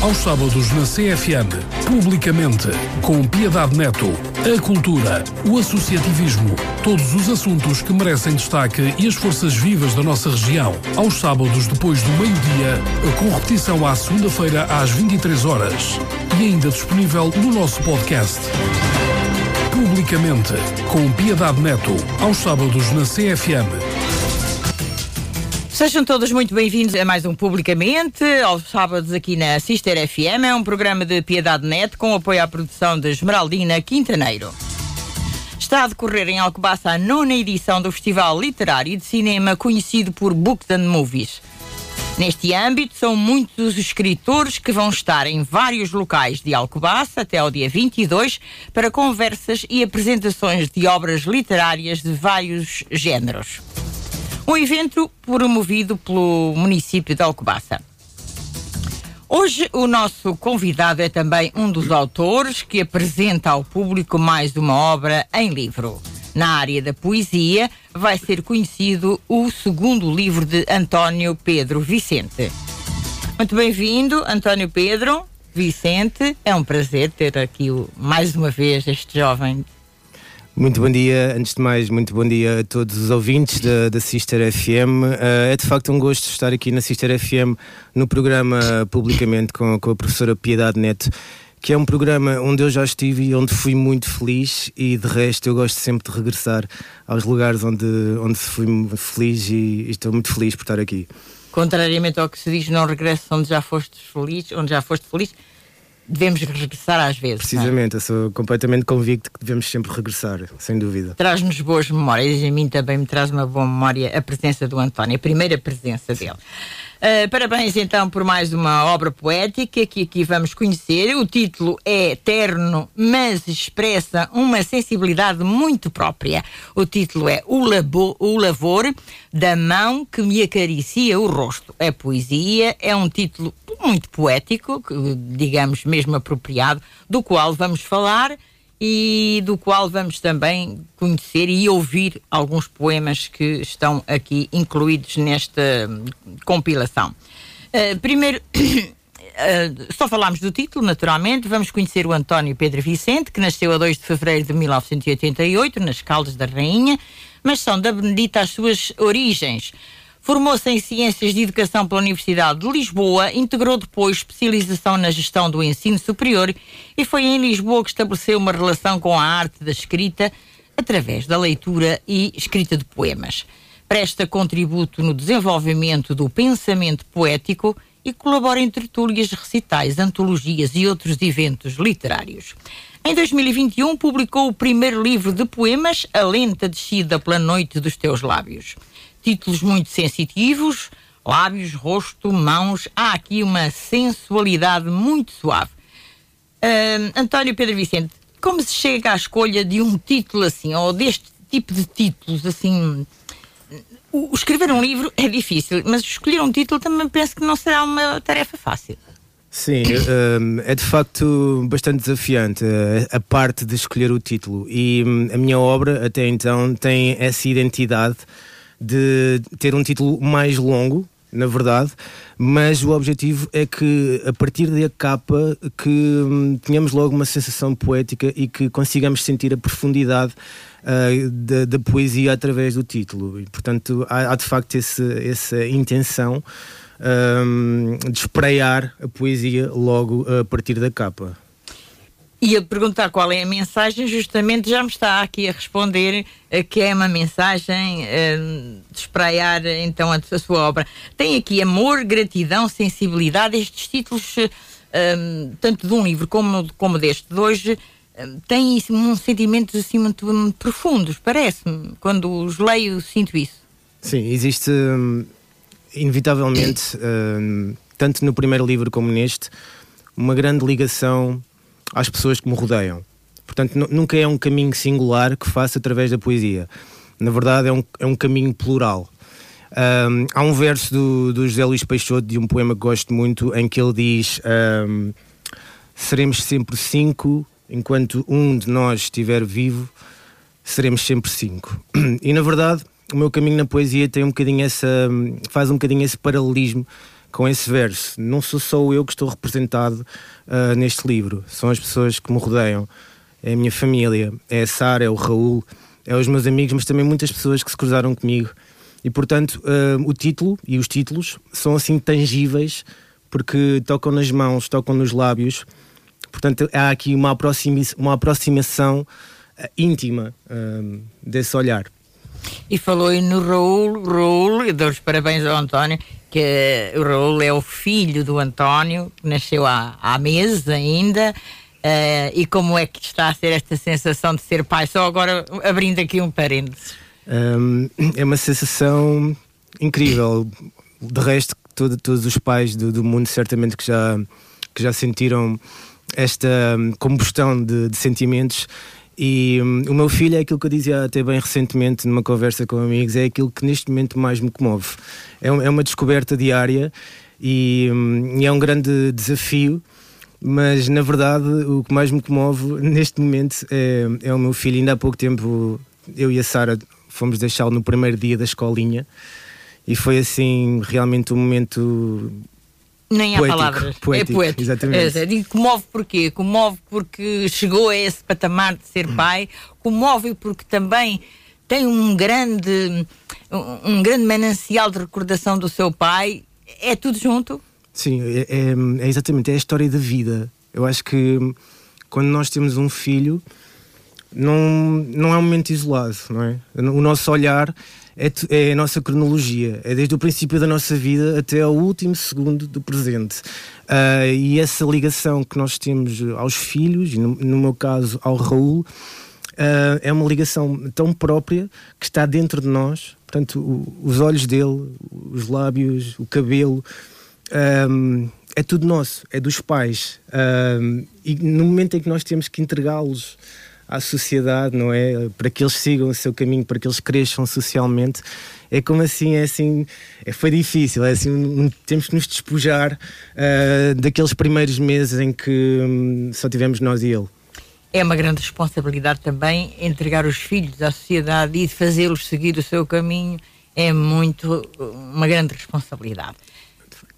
aos sábados na CFM, publicamente, com Piedade Neto, a cultura, o associativismo, todos os assuntos que merecem destaque e as forças vivas da nossa região, aos sábados depois do meio-dia, com repetição à segunda-feira às 23 horas e ainda disponível no nosso podcast. Publicamente, com Piedade Neto, aos sábados na CFM. Sejam todos muito bem-vindos a mais um Publicamente, aos sábados aqui na Sister FM. É um programa de Piedade Net com apoio à produção de Esmeraldina Quintaneiro. Está a decorrer em Alcobaça a nona edição do Festival Literário de Cinema conhecido por Books and Movies. Neste âmbito, são muitos os escritores que vão estar em vários locais de Alcobaça até ao dia 22 para conversas e apresentações de obras literárias de vários géneros. Um evento promovido pelo município de Alcobaça. Hoje o nosso convidado é também um dos autores que apresenta ao público mais uma obra em livro. Na área da poesia, vai ser conhecido o segundo livro de António Pedro Vicente. Muito bem-vindo, António Pedro Vicente. É um prazer ter aqui mais uma vez este jovem muito bom dia, antes de mais, muito bom dia a todos os ouvintes da, da Sister FM. Uh, eh, é de facto um gosto estar aqui na Sister FM no programa publicamente com, com a professora Piedade Neto, que é um programa onde eu já estive e onde fui muito feliz e de resto eu gosto sempre de regressar aos lugares onde, onde fui feliz e, e estou muito feliz por estar aqui. Contrariamente ao que se diz, não regresso onde já foste feliz, onde já foste feliz devemos regressar às vezes. É? Precisamente, eu sou completamente convicto que devemos sempre regressar, sem dúvida. Traz-nos boas memórias e a mim também me traz uma boa memória a presença do António, a primeira presença dele. Uh, parabéns então por mais uma obra poética que aqui vamos conhecer. O título é Eterno, mas expressa uma sensibilidade muito própria. O título é O, Labo, o Lavor da Mão que me acaricia o rosto. É poesia, é um título muito poético, digamos mesmo apropriado, do qual vamos falar e do qual vamos também conhecer e ouvir alguns poemas que estão aqui incluídos nesta compilação. Uh, primeiro, uh, só falámos do título, naturalmente, vamos conhecer o António Pedro Vicente, que nasceu a 2 de fevereiro de 1988, nas Caldas da Rainha, mas são da Benedita as suas origens. Formou-se em Ciências de Educação pela Universidade de Lisboa, integrou depois especialização na gestão do ensino superior e foi em Lisboa que estabeleceu uma relação com a arte da escrita através da leitura e escrita de poemas. Presta contributo no desenvolvimento do pensamento poético e colabora em tertúlias, recitais, antologias e outros eventos literários. Em 2021 publicou o primeiro livro de poemas, A Lenta Descida pela Noite dos Teus Lábios títulos muito sensitivos, lábios, rosto, mãos. Há aqui uma sensualidade muito suave. Uh, António Pedro Vicente, como se chega à escolha de um título assim, ou deste tipo de títulos assim? O, escrever um livro é difícil, mas escolher um título também penso que não será uma tarefa fácil. Sim, é de facto bastante desafiante eh, a parte de escolher o título. E hum, a minha obra, até então, tem essa identidade de ter um título mais longo, na verdade, mas o objetivo é que a partir da capa que hum, tenhamos logo uma sensação poética e que consigamos sentir a profundidade uh, da, da, poesia através do título. E, portanto, há, há de facto esse, essa intenção um, de espraiar a poesia logo a partir da capa. E a perguntar qual é a mensagem, justamente já me está aqui a responder uh, que é uma mensagem uh, de espraiar então a, a, sua obra. Tem aqui amor, gratidão, sensibilidade, estes títulos, uh, tanto de um livro como, como deste de hoje, têm um sentimentos assim muito, profundos, parece-me. Quando os leio, sinto isso. Sim, existe um, inevitavelmente, um, tanto no primeiro livro como neste, uma grande ligação às pessoas que me rodeiam. Portanto, nunca é um caminho singular que faço através da poesia. Na verdade, é um, é um caminho plural. Um, há um verso do, do José Luís Peixoto, de um poema que gosto muito, em que ele diz: um, Seremos sempre cinco, enquanto um de nós estiver vivo, seremos sempre cinco. E na verdade, o meu caminho na poesia tem um bocadinho essa. faz um bocadinho esse paralelismo com esse verso. Não sou só eu que estou representado uh, neste livro, são as pessoas que me rodeiam, é a minha família, é a Sara, é o Raul, é os meus amigos, mas também muitas pessoas que se cruzaram comigo. E portanto, uh, o título e os títulos são assim tangíveis porque tocam nas mãos, tocam nos lábios. Portanto, há aqui uma, uma aproximação uh, íntima desse olhar. E falou aí no Raul, Raul, e dou os parabéns ao António, que o Raul é o filho do António, que nasceu há, há meses ainda. Uh, e como é que está a ser esta sensação de ser pai? Só agora abrindo aqui um parênteses. Um, é uma sensação incrível. De resto, todo, todos os pais do, do, mundo certamente que já, que já sentiram esta combustão de, de sentimentos. E um, o meu filho é aquilo que eu dizia até bem recentemente numa conversa com amigos, é aquilo que neste momento mais me comove. É, um, é uma descoberta diária e, um, e é um grande desafio mas na verdade o que mais me comove neste momento é, é o meu filho. Ainda há pouco tempo eu e a Sara fomos deixá-lo no primeiro dia da escolinha e foi assim realmente um momento nem há palavras. Poético, é poético. Exatamente. É, digo, comove porquê? Comove porque chegou a esse patamar de ser pai, comove porque também tem um grande, um grande manancial de recordação do seu pai. É tudo junto? Sim, é, é, é exatamente, é a história da vida. Eu acho que quando nós temos um filho, não, não é um momento isolado, não é? O nosso olhar é, é, a nossa cronologia, é desde o princípio da nossa vida até ao último segundo do presente. Uh, e essa ligação que nós temos aos filhos, no, no meu caso ao Raul, uh, é uma ligação tão própria que está dentro de nós. Portanto, o, os olhos dele, os lábios, o cabelo, um, é tudo nosso, é dos pais. Um, e no momento em que nós temos que entregá-los à sociedade, não é? Para que eles sigam o seu caminho, para que eles cresçam socialmente, é como assim, é assim, é, foi difícil, é assim, um, temos que nos despojar uh, daqueles primeiros meses em que um, só tivemos nós e ele. É uma grande responsabilidade também entregar os filhos à sociedade e fazê-los seguir o seu caminho é muito uma grande responsabilidade.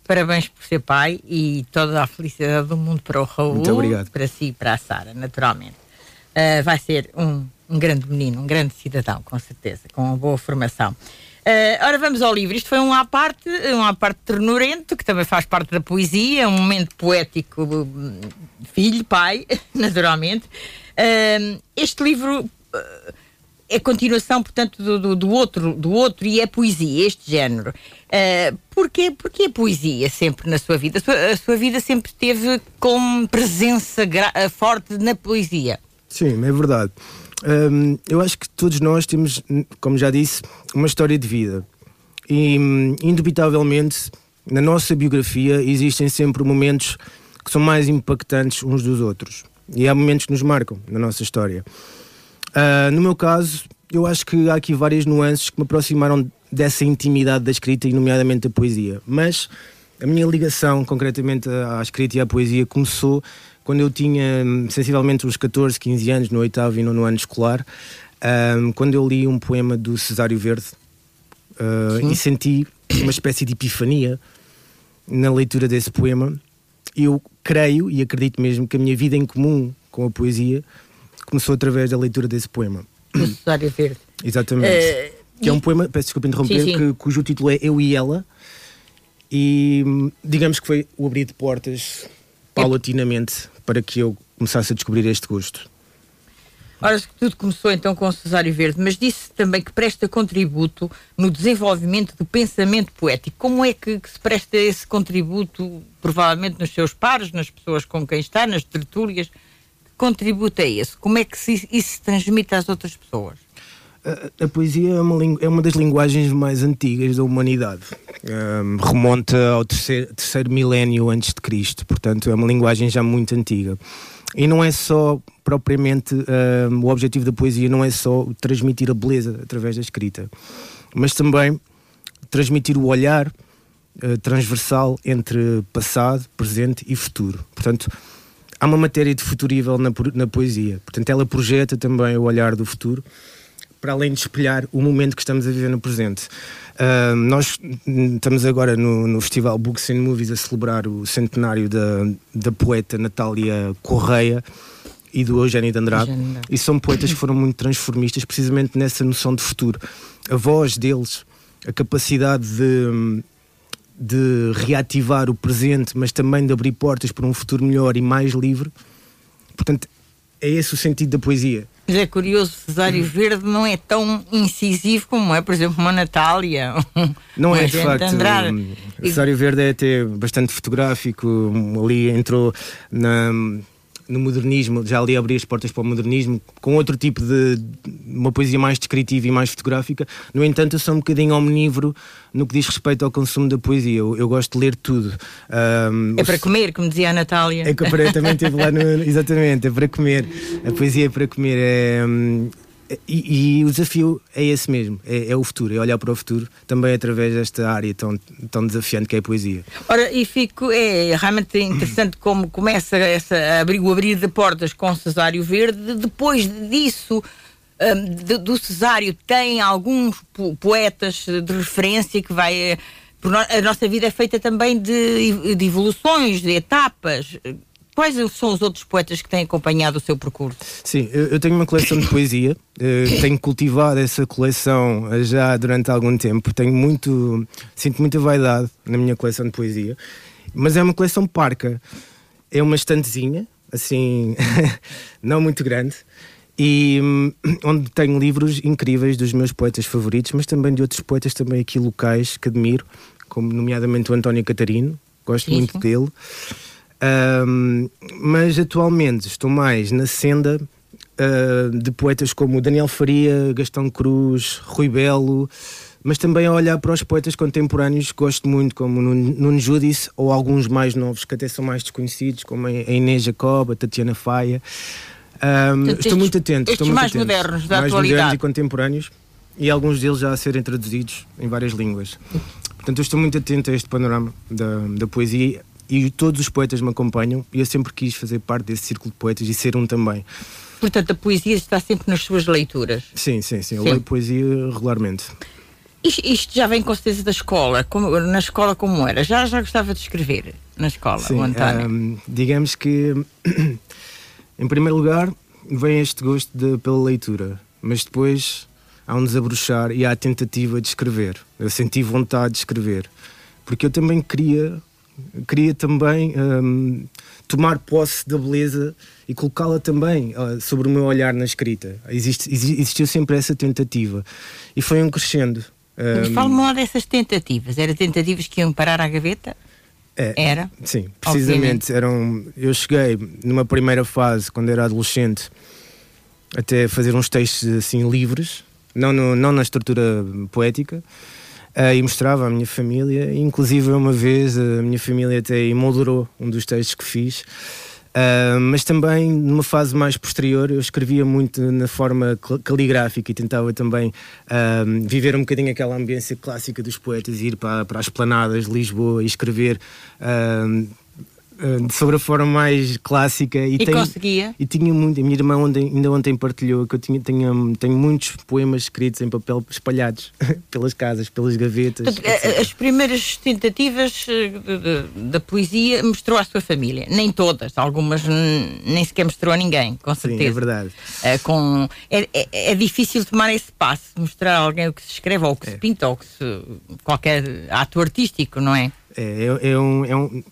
Parabéns por ser pai e toda a felicidade do mundo para o Raul. Para si e para a Sara, naturalmente. Uh, vai ser um, um grande menino, um grande cidadão, com certeza, com uma boa formação. Uh, ora, vamos ao livro. Isto foi um à parte, um à parte ternurento, que também faz parte da poesia, um momento poético, hum, filho, pai, naturalmente. Uh, este livro uh, é continuação, portanto, do, do, do, outro, do outro e é poesia, este género. Uh, porquê, porquê poesia sempre na sua vida? A sua, a sua vida sempre teve com presença eh, forte na poesia. Sim, é verdade. Um, eu acho que todos nós temos, como já disse, uma história de vida. E, indubitavelmente, na nossa biografia existem sempre momentos que são mais impactantes uns dos outros. E há momentos que nos marcam na nossa história. Uh, no meu caso, eu acho que há aqui várias nuances que me aproximaram dessa intimidade da escrita e, nomeadamente, da poesia. Mas a minha ligação, concretamente, à escrita e à poesia começou quando eu tinha hum, sensivelmente uns 14, 15 anos, no oitavo e nono ano escolar, um, quando eu li um poema do Cesário Verde uh, e senti uma espécie de epifania na leitura desse poema. Eu creio e acredito mesmo que a minha vida em comum com a poesia começou através da leitura desse poema. Do Cesário Verde. Exatamente. Uh, que é um poema, peço desculpa interromper, sim, sim. Que, cujo título é Eu e Ela. E digamos que foi o abrir de portas paulatinamente para que eu começasse a descobrir este gosto. Ora, tudo começou então com o Cesário Verde, mas disse também que presta contributo no desenvolvimento do pensamento poético. Como é que, que, se presta esse contributo, provavelmente nos seus pares, nas pessoas com quem está, nas tertúlias? contributo é esse? Como é que se, isso se transmite às outras pessoas? A, a poesia é uma, é uma, das linguagens mais antigas da humanidade. Um, remonta ao terceiro, terceiro milénio antes de Cristo, portanto é uma linguagem já muito antiga. E não é só propriamente um, o objetivo da poesia, não é só transmitir a beleza através da escrita, mas também transmitir o olhar uh, transversal entre passado, presente e futuro. Portanto, há uma matéria de futurível na, na poesia. Portanto, ela projeta também o olhar do futuro para além de espelhar o momento que estamos a viver no presente. Uh, nós estamos agora no, no, Festival Books and Movies a celebrar o centenário da, da poeta Natália Correia e do Eugênio de Andrade. Eugênio. E são poetas que foram muito transformistas, precisamente nessa noção de futuro. A voz deles, a capacidade de, de reativar o presente, mas também de abrir portas para um futuro melhor e mais livre. Portanto, é esse o sentido da poesia. Mas é curioso, Cesário Verde não é tão incisivo como é, por exemplo, uma Natália. Não é, de facto. Cesário Verde é até bastante fotográfico, ali entrou na no modernismo, já ali abri as portas para o modernismo, com outro tipo de uma poesia mais descritiva e mais fotográfica. No entanto, eu sou um bocadinho omnívoro no que diz respeito ao consumo da poesia. Eu, eu gosto de ler tudo. Um, é para comer, como dizia a Natália. É que eu também esteve lá no. Exatamente, é para comer. A poesia é para comer. É, hum, e, e, o desafio é esse mesmo, é, é, o futuro, é olhar para o futuro também através desta área tão, tão desafiante que é a poesia. Ora, e fico, é realmente interessante como começa essa, abrir, o abrir de portas com Cesário Verde, depois disso. Um, de, do Cesário tem alguns poetas de referência que vai. A nossa vida é feita também de, de evoluções, de etapas. Quais são os outros poetas que têm acompanhado o seu percurso? Sim, eu tenho uma coleção de poesia, eh, tenho cultivado essa coleção já durante algum tempo, tenho muito, sinto muita vaidade na minha coleção de poesia, mas é uma coleção parca, é uma estantezinha, assim, não muito grande, e hum, onde tenho livros incríveis dos meus poetas favoritos, mas também de outros poetas também aqui locais que admiro, como nomeadamente o António Catarino, gosto Isso. muito dele. Um, mas atualmente estou mais na senda uh, de poetas como Daniel Faria, Gastão Cruz, Rui Belo, mas também a olhar para os poetas contemporâneos que gosto muito, como Nuno Judice, ou alguns mais novos que até são mais desconhecidos, como a Inês Jacob, a Tatiana Faia. Um, estou estes, muito atento. Estes muito mais atento. modernos da mais atualidade. modernos e contemporâneos, e alguns deles já a serem traduzidos em várias línguas. Portanto, eu estou muito atento a este panorama da, da poesia e todos os poetas me acompanham e eu sempre quis fazer parte desse círculo de poetas e ser um também. Portanto, a poesia está sempre nas suas leituras? Sim, sim, sim. Eu sim. leio poesia regularmente. Isto, isto, já vem com certeza da escola. Como, na escola como era? Já, já gostava de escrever na escola, sim, António? Um, digamos que, em primeiro lugar, vem este gosto de, pela leitura. Mas depois há um desabrochar e há a tentativa de escrever. Eu senti vontade de escrever. Porque eu também queria queria também um, tomar posse da beleza e colocá-la também uh, sobre o meu olhar na escrita. Existe, existiu sempre essa tentativa e foi um crescendo. Um, Fale-me lá dessas tentativas. Eram tentativas que iam parar à gaveta? É, era? Sim, precisamente. Eram, eu cheguei numa primeira fase, quando era adolescente, até fazer uns textos assim livres, não, no, não na estrutura poética uh, e mostrava à minha família. Inclusive, uma vez a minha família até emoldurou um dos textos que fiz. Uh, mas também numa fase mais posterior eu escrevia muito na forma caligráfica e tentava também uh, viver um bocadinho aquela ambiência clássica dos poetas, ir para, para as planadas de Lisboa e escrever uh, sobre a forma mais clássica e, e conseguia? e tinha muito a minha irmã ontem, ainda ontem partilhou que eu tinha, tinha tenho muitos poemas escritos em papel espalhados pelas casas pelas gavetas eh, as primeiras tentativas eh, da poesia mostrou à sua família. Nem todas algumas nem sequer mostrou a ninguém com certeza Sim, é verdade. É, com é, é, é, difícil tomar esse passo mostrar a alguém o que se escreve ou o que se é. pinta ou que se, qualquer ato artístico não é? É, é, é um, é um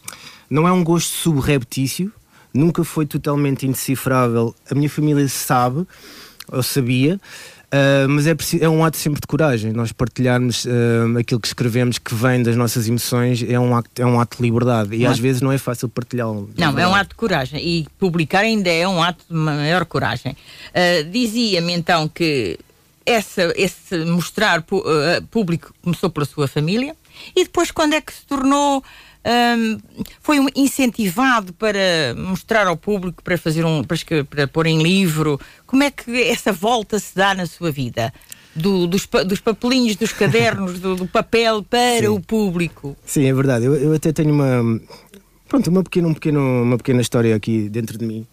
não é um gosto subreptício, nunca foi totalmente indecifrável. A minha família sabe, ou sabia, uh, mas é, é um ato sempre de coragem. Nós partilharmos uh, aquilo que escrevemos que vem das nossas emoções é um ato, é um ato de liberdade e às vezes não é fácil partilhá-lo. Não, é um ato de coragem e publicar ainda é um ato de maior coragem. Uh, Dizia-me então que essa, esse mostrar público começou pela sua família e depois quando é que se tornou um, foi um incentivado para mostrar ao público, para fazer um, para, para pôr em livro. Como é que essa volta se dá na sua vida? Do, dos, dos, papelinhos, dos cadernos, do, do papel para Sim. o público. Sim, é verdade. Eu, eu, até tenho uma pronto, uma pequena, um pequeno, uma pequena história aqui dentro de mim.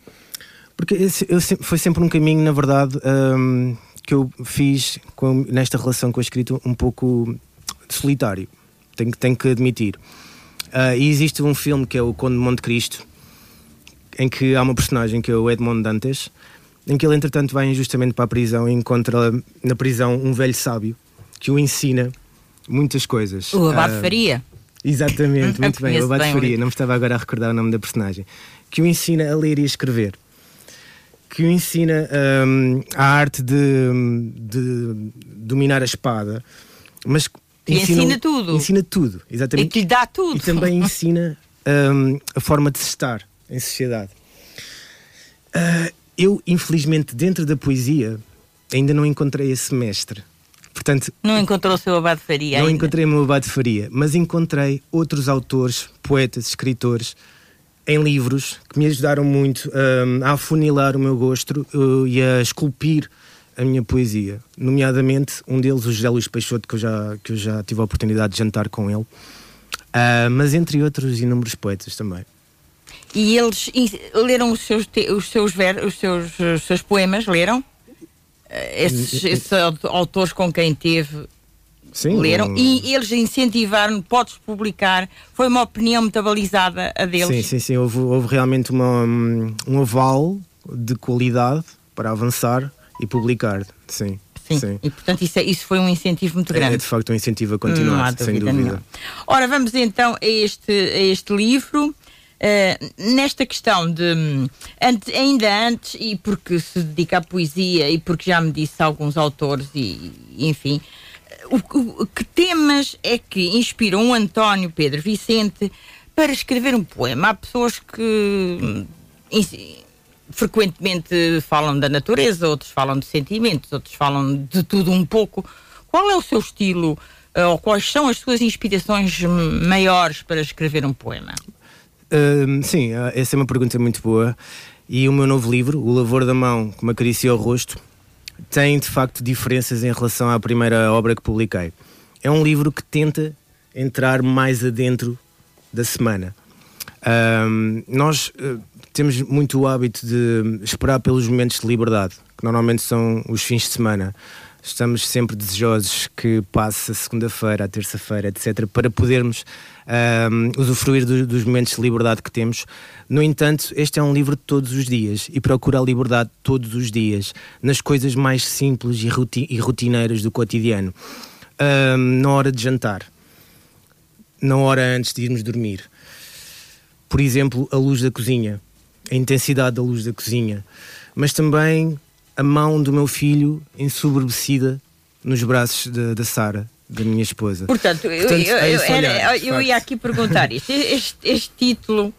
Porque eu, foi sempre um caminho, na verdade, um, que eu fiz com, nesta relação com a escrita um pouco solitário, tenho, tenho que admitir. Uh, e existe um filme que é o Conde de Monte Cristo, em que há uma personagem que é o Edmond Dantes, em que ele entretanto vai injustamente para a prisão e encontra na prisão um velho sábio que o ensina muitas coisas. O Abade uh, Faria. Exatamente, muito bem, o Abade Faria, não me estava agora a recordar o nome da personagem. Que o ensina a ler e a escrever. Que o ensina um, a arte de, de, dominar a espada, mas e ensina, ensina tudo. Ensina tudo, exatamente. E que lhe dá tudo. E também ensina um, a forma de se estar em sociedade. Uh, eu, infelizmente, dentro da poesia, ainda não encontrei esse mestre. Portanto, não encontrou o seu Abade Faria Não ainda. encontrei o meu Abade Faria, mas encontrei outros autores, poetas, escritores, em livros que me ajudaram muito um, a afunilar o meu gosto uh, e a esculpir a minha poesia. Nomeadamente, um deles, o José Luís Peixoto, que eu já, que eu já tive a oportunidade de jantar com ele, uh, mas entre outros inúmeros poetas também. E eles leram os seus, os seus, ver, os seus, os seus poemas? Leram? Eh, esses, esses autores com quem teve Sim, leram um... e eles incentivaram, podes publicar. Foi uma opinião metabalizada a deles. Sim, sim, sim. Houve, houve realmente uma, um aval de qualidade para avançar e publicar. Sim. Sim. Sim. E portanto isso, é, isso foi um incentivo muito grande. É, é de facto um incentivo a continuar, dúvida sem dúvida. Nenhuma. Ora, vamos então a este, a este livro. Uh, nesta questão de ante, ainda antes e porque se dedica à poesia e porque já me disse alguns autores e, enfim o, o, que temas é que inspiram o António Pedro Vicente para escrever um poema há pessoas que frequentemente falam da natureza outros falam de sentimentos outros falam de tudo um pouco qual é o seu estilo uh, ou quais são as suas inspirações maiores para escrever um poema Uh, sim, ah, essa é uma pergunta muito boa. E o meu novo livro, O Lavor da Mão que me acaricia o rosto, tem de facto diferenças em relação à primeira obra que publiquei. É um livro que tenta entrar mais adentro da semana. Uh, nós uh, temos muito o hábito de esperar pelos momentos de liberdade, que normalmente são os fins de semana. Estamos sempre desejosos que passe a segunda-feira, a terça-feira, etc., para podermos um, usufruir do, dos momentos de liberdade que temos. No entanto, este é um livro de todos os dias e procura a liberdade todos os dias, nas coisas mais simples e, e rotineiras do cotidiano. Um, na hora de jantar, na hora antes de irmos dormir. Por exemplo, a luz da cozinha, a intensidade da luz da cozinha, mas também a mão do meu filho ensoberbecida nos braços da Sara, da minha esposa. Portanto, Portanto eu, eu, eu, era, eu ia aqui perguntar isto. Este, este, título,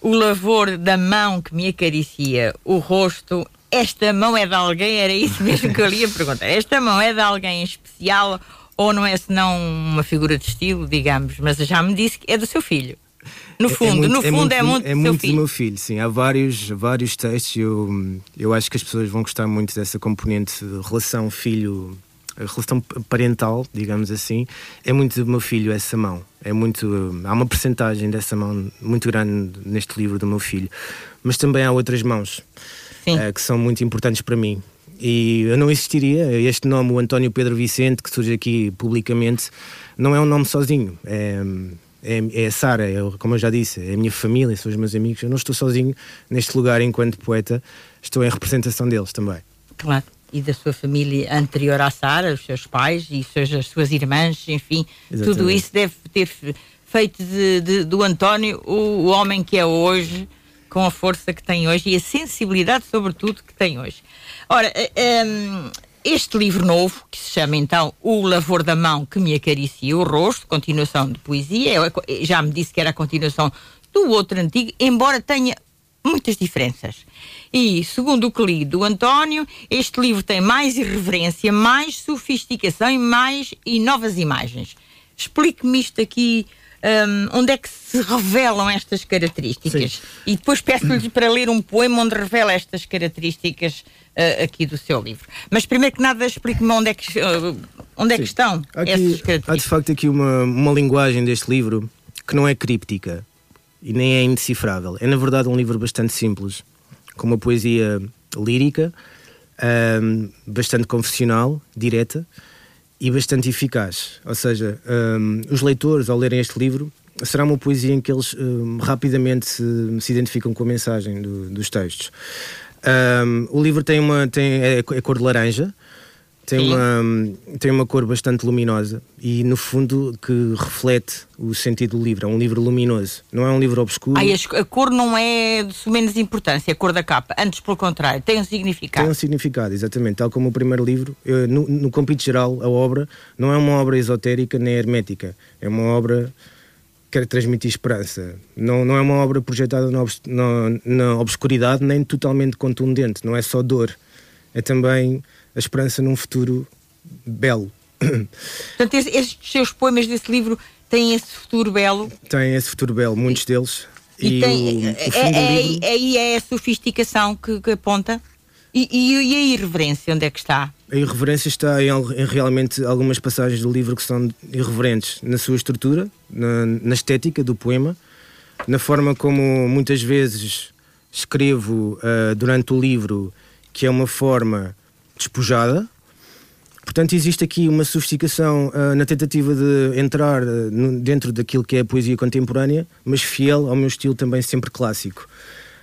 O Lavor da Mão que me acaricia o rosto, esta mão é de alguém? Era isso mesmo que eu ia perguntar. Esta mão é de alguém especial ou não é senão uma figura de estilo, digamos? Mas já me disse que é do seu filho. No é, é fundo, é muito, no fundo é muito, é muito, é muito do meu filho, sim. Há vários, vários textos. Eu, eu acho que as pessoas vão gostar muito dessa componente de relação filho a relação parental, digamos assim, é muito do meu filho essa mão. É muito, há uma percentagem dessa mão muito grande neste livro do meu filho, mas também há outras mãos uh, que são muito importantes para mim. E eu não existiria. Este nome, o António Pedro Vicente, que surge aqui publicamente, não é um nome sozinho. É, é, é a Sara, é, como eu já disse, é a minha família, são os meus amigos. Eu não estou sozinho neste lugar enquanto poeta, estou em representação deles também. Claro e da sua família anterior à Sara, os seus pais e as suas irmãs, enfim, Exatamente. tudo isso deve ter feito de, de, do António o, o, homem que é hoje, com a força que tem hoje e a sensibilidade, sobretudo, que tem hoje. Ora, eh, ehm, este livro novo, que se chama então O Lavor da Mão que me acaricia o rosto, continuação de poesia, já me disse que era a continuação do outro antigo, embora tenha muitas diferenças. E, segundo o que li do António, este livro tem mais irreverência, mais sofisticação e mais e novas imagens. Explique-me isto aqui. Um, onde é que se revelam estas características? Sim. E depois peço-lhe para ler um poema onde revela estas características uh, aqui do seu livro. Mas primeiro que nada, explique-me onde é que, uh, onde é que estão aqui, essas características. Há de facto aqui uma, uma linguagem deste livro que não é críptica e nem é indecifrável. É na verdade um livro bastante simples com uma poesia lírica um, bastante confessional, direta e bastante eficaz. Ou seja, um, os leitores, ao lerem este livro, será uma poesia em que eles um, rapidamente se, se, identificam com a mensagem do, dos textos. o livro tem uma tem, é, é cor de laranja, tem uma, tem uma cor bastante luminosa e, no fundo, que reflete o sentido do livro. É um livro luminoso, não é um livro obscuro. Ai, a cor não é de menos importância, a cor da capa. Antes, pelo contrário, tem um significado. Tem um significado, exatamente. Tal como o primeiro livro, eu, no, no compito geral, a obra não é uma obra esotérica nem hermética. É uma obra que quer transmitir esperança. Não, não é uma obra projetada na, na, na obscuridade nem totalmente contundente. Não é só dor. É também a esperança num futuro belo. Portanto, estes seus poemas desse livro têm esse futuro belo? Têm esse futuro belo, muitos deles. E, e tem, o, o é, é, livro... é, é, a sofisticação que, que aponta? E, e, e, a irreverência, onde é que está? A irreverência está em, em, realmente algumas passagens do livro que são irreverentes na sua estrutura, na, na estética do poema, na forma como muitas vezes escrevo uh, durante o livro, que é uma forma despojada. Portanto, existe aqui uma sofisticação uh, na tentativa de entrar uh, no, dentro daquilo que é a poesia contemporânea, mas fiel ao meu estilo também sempre clássico.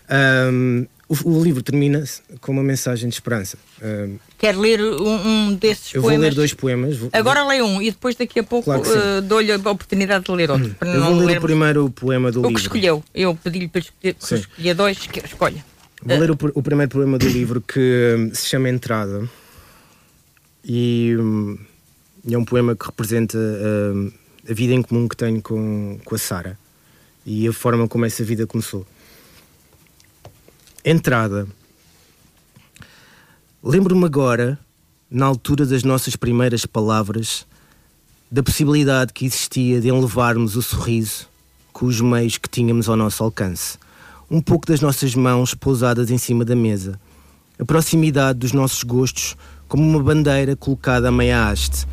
Um, o, o, livro termina com uma mensagem de esperança. Um, Quer ler um, um desses eu poemas? Eu vou ler dois poemas. Vou, Agora leio um e depois daqui a pouco claro uh, dou-lhe a oportunidade de ler outro. eu vou ler lermos... o primeiro poema do o livro. O que escolheu. Eu pedi-lhe para escolher, escolher dois, que escolha. Vou ler o, o, primeiro poema do livro que hum, se chama Entrada. E, hum, e é um poema que representa hum, a vida em comum que tenho com, com a Sara e a forma como essa vida começou. Entrada. Lembro-me agora, na altura das nossas primeiras palavras, da possibilidade que existia de enlevarmos o sorriso com os meios que tínhamos ao nosso alcance um pouco das nossas mãos pousadas em cima da mesa, a proximidade dos nossos gostos como uma bandeira colocada a meia haste,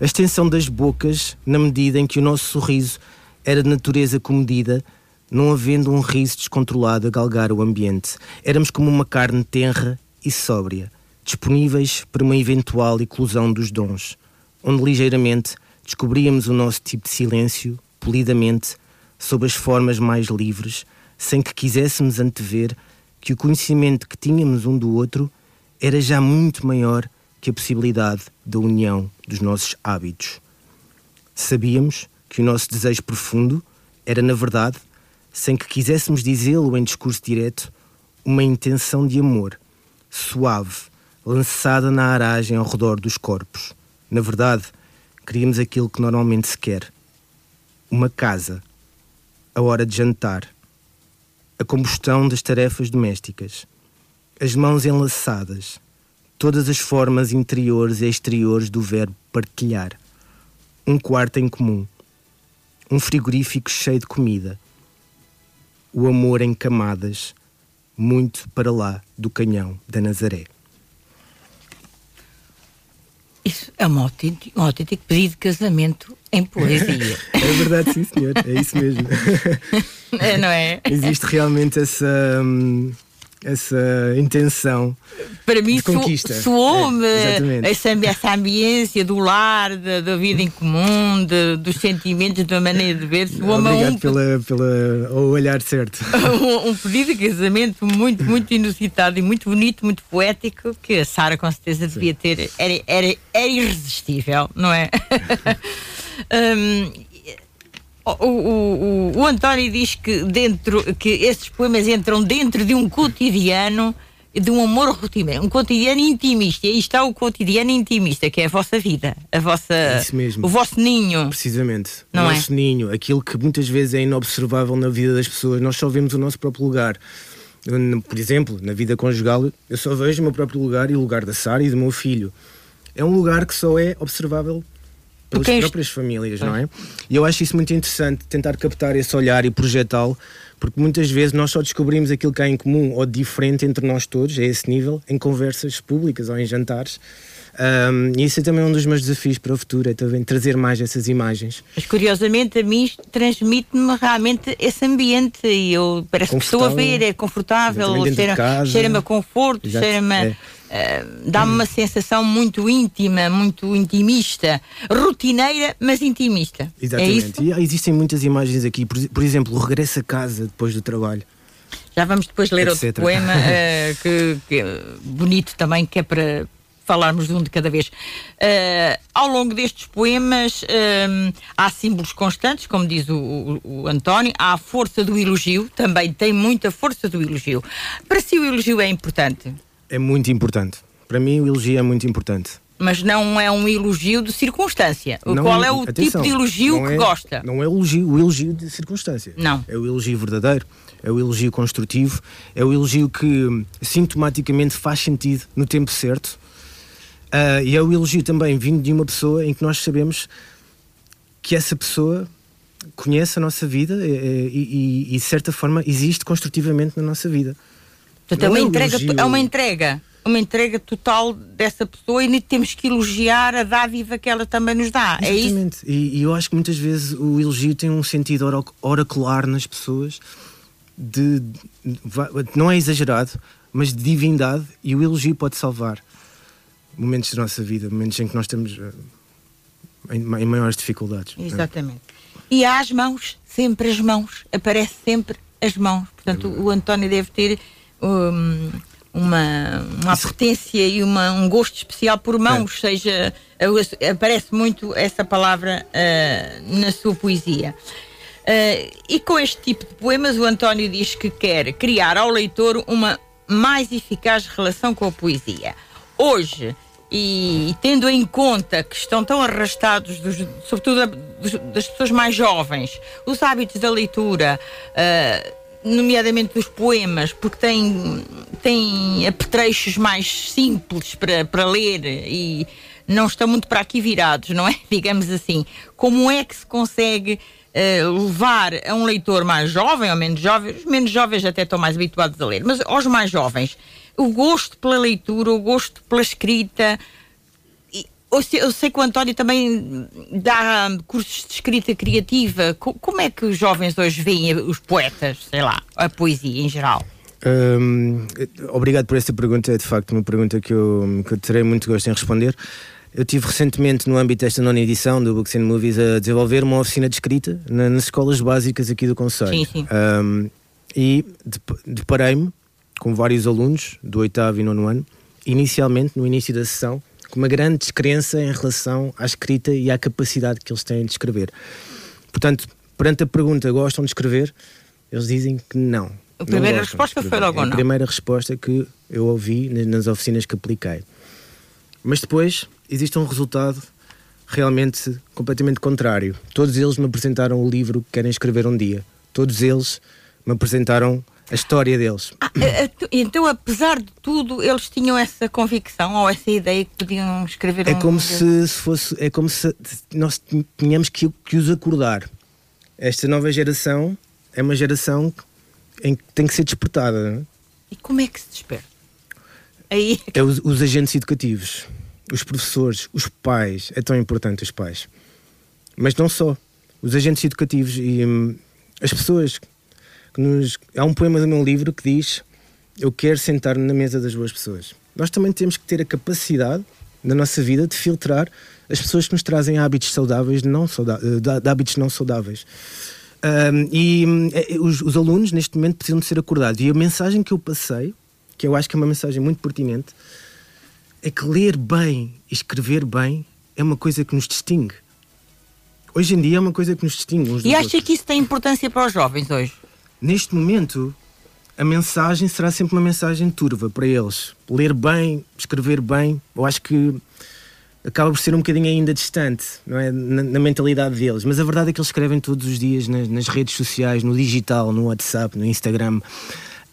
a extensão das bocas na medida em que o nosso sorriso era de natureza comedida, não havendo um riso descontrolado a galgar o ambiente. Éramos como uma carne tenra e sóbria, disponíveis para uma eventual eclosão dos dons, onde ligeiramente descobríamos o nosso tipo de silêncio, polidamente, sob as formas mais livres, sem que quiséssemos antever que o conhecimento que tínhamos um do outro era já muito maior que a possibilidade da união dos nossos hábitos. Sabíamos que o nosso desejo profundo era, na verdade, sem que quiséssemos dizê-lo em discurso direto, uma intenção de amor, suave, lançada na aragem ao redor dos corpos. Na verdade, queríamos aquilo que normalmente se quer: uma casa, a hora de jantar, a combustão das tarefas domésticas, as mãos enlaçadas, todas as formas interiores e exteriores do verbo partilhar, um quarto em comum, um frigorífico cheio de comida, o amor em camadas, muito para lá do canhão da Nazaré. Isso é um autêntico, um autêntico pedido de casamento em poesia. é verdade, sim, senhor. É isso mesmo. É, não é? Existe realmente essa. Hum, essa intenção para mim conquista. soou-me é, essa, essa ambiência do lar, da, da vida em comum, de, dos sentimentos, da maneira de ver. Soou-me Obrigado um, pela, pela, o olhar certo. Um, um, pedido de casamento muito, muito inusitado e muito bonito, muito poético, que a Sara com certeza devia ter. Era, era, era irresistível, não é? um, o, o, o, António diz que, dentro, que esses poemas entram dentro de um cotidiano de um amor rotineiro, um cotidiano intimista. E aí está o cotidiano intimista, que é a vossa vida, a vossa, é Isso mesmo. o vosso ninho. Precisamente. Não o nosso é? ninho, aquilo que muitas vezes é inobservável na vida das pessoas. Nós só vemos o nosso próprio lugar. Por exemplo, na vida conjugal, eu só vejo o meu próprio lugar e o lugar da Sara e do meu filho. É um lugar que só é observável pelas Porque próprias famílias, não é? E eu acho isso muito interessante, tentar captar esse olhar e projetá-lo, porque muitas vezes nós só descobrimos aquilo que há em comum ou diferente entre nós todos, a esse nível, em conversas públicas ou em jantares. Um, e isso é também um dos meus desafios para o futuro, é também trazer mais essas imagens. Mas curiosamente a mim transmite-me realmente esse ambiente e eu parece que estou a ver, é confortável, cheira-me a conforto, cheira-me. É Uh, dá-me uma sensação muito íntima, muito intimista, rotineira, mas intimista. É Exatamente. É e existem muitas imagens aqui, por, por, exemplo, o regresso a casa depois do trabalho. Já vamos depois ler etc. outro poema uh, que, que, bonito também, que é para falarmos de um de cada vez. Uh, ao longo destes poemas há símbolos constantes, como diz o, o, o, António, há a força do elogio, também tem muita força do elogio. Para si o elogio é importante? É muito importante. Para mim, o elogio é muito importante. Mas não é um elogio de circunstância. Não, Qual é o atenção, tipo de elogio que é, gosta? Não é elogio, o elogio de circunstância. Não. É o elogio verdadeiro, é o elogio construtivo, é o elogio que sintomaticamente faz sentido no tempo certo. Uh, e é o elogio também vindo de uma pessoa em que nós sabemos que essa pessoa conhece a nossa vida e, e, e de certa forma existe construtivamente na nossa vida. Portanto, é uma, é entrega, é uma entrega, uma entrega total dessa pessoa e temos que elogiar a dádiva que ela também nos dá. É Exatamente. É e, e, eu acho que muitas vezes o elogio tem um sentido oracular nas pessoas, de, de, não é exagerado, mas de divindade, e o elogio pode salvar momentos da nossa vida, momentos em que nós estamos eh, em, em maiores dificuldades. Exatamente. E há as mãos, sempre as mãos, aparece sempre as mãos. Portanto, é o António deve ter um, uma, uma apetência e uma, um gosto especial por mãos, é. seja, aparece muito essa palavra uh, na sua poesia. Uh, e com este tipo de poemas, o António diz que quer criar ao leitor uma mais eficaz relação com a poesia. Hoje, e, e tendo em conta que estão tão arrastados, dos, sobretudo a, dos, das pessoas mais jovens, os hábitos da leitura, uh, nomeadamente dos poemas, porque tem, tem apetrechos mais simples para, para ler e não estão muito para aqui virados, não é? Digamos assim. Como é que se consegue uh, levar a um leitor mais jovem ou menos jovem, os menos jovens até estão mais habituados a ler, mas aos mais jovens, o gosto pela leitura, o gosto pela escrita, eu sei, que o António também dá cursos de escrita criativa. Como é que os jovens hoje veem os poetas, sei lá, a poesia em geral? Um, obrigado por essa pergunta, é de facto uma pergunta que eu, que eu terei muito gosto em responder. Eu tive recentemente, no âmbito desta nona edição do Books and Movies, a desenvolver uma oficina de escrita na, nas escolas básicas aqui do Conselho. Sim, sim. Um, e deparei-me com vários alunos do oitavo e nono ano, inicialmente, no início da sessão, uma grande descrença em relação à escrita e à capacidade que eles têm de escrever. Portanto, perante a pergunta, gostam de escrever? Eles dizem que não. A primeira resposta foi logo é não. A primeira resposta que eu ouvi nas oficinas que apliquei. Mas depois existe um resultado realmente completamente contrário. Todos eles me apresentaram o livro que querem escrever um dia. Todos eles me apresentaram a história deles. Ah, então, apesar de tudo, eles tinham essa convicção ou essa ideia que podiam escrever é um como se, se, fosse É como se nós tínhamos que, que os acordar. Esta nova geração é uma geração em que tem que ser despertada. Não é? E como é que se desperta? Aí... É os, os agentes educativos, os professores, os pais. É tão importante os pais. Mas não só. Os agentes educativos e hum, as pessoas que nos. Há um poema do meu livro que diz: Eu quero sentar na mesa das boas pessoas. Nós também temos que ter a capacidade na nossa vida de filtrar as pessoas que nos trazem hábitos saudáveis, não saudáveis, de, de hábitos não saudáveis. Um, e é, os, os, alunos, neste momento, precisam de ser acordados. E a mensagem que eu passei, que eu acho que é uma mensagem muito pertinente, é que ler bem e escrever bem é uma coisa que nos distingue. Hoje em dia é uma coisa que nos distingue. e acha outros. que isso tem importância para os jovens hoje? Neste momento, a mensagem será sempre uma mensagem turva para eles. Ler bem, escrever bem, eu acho que acaba por ser um bocadinho ainda distante não é? na, na mentalidade deles. Mas a verdade é que eles escrevem todos os dias nas, nas redes sociais, no digital, no WhatsApp, no Instagram.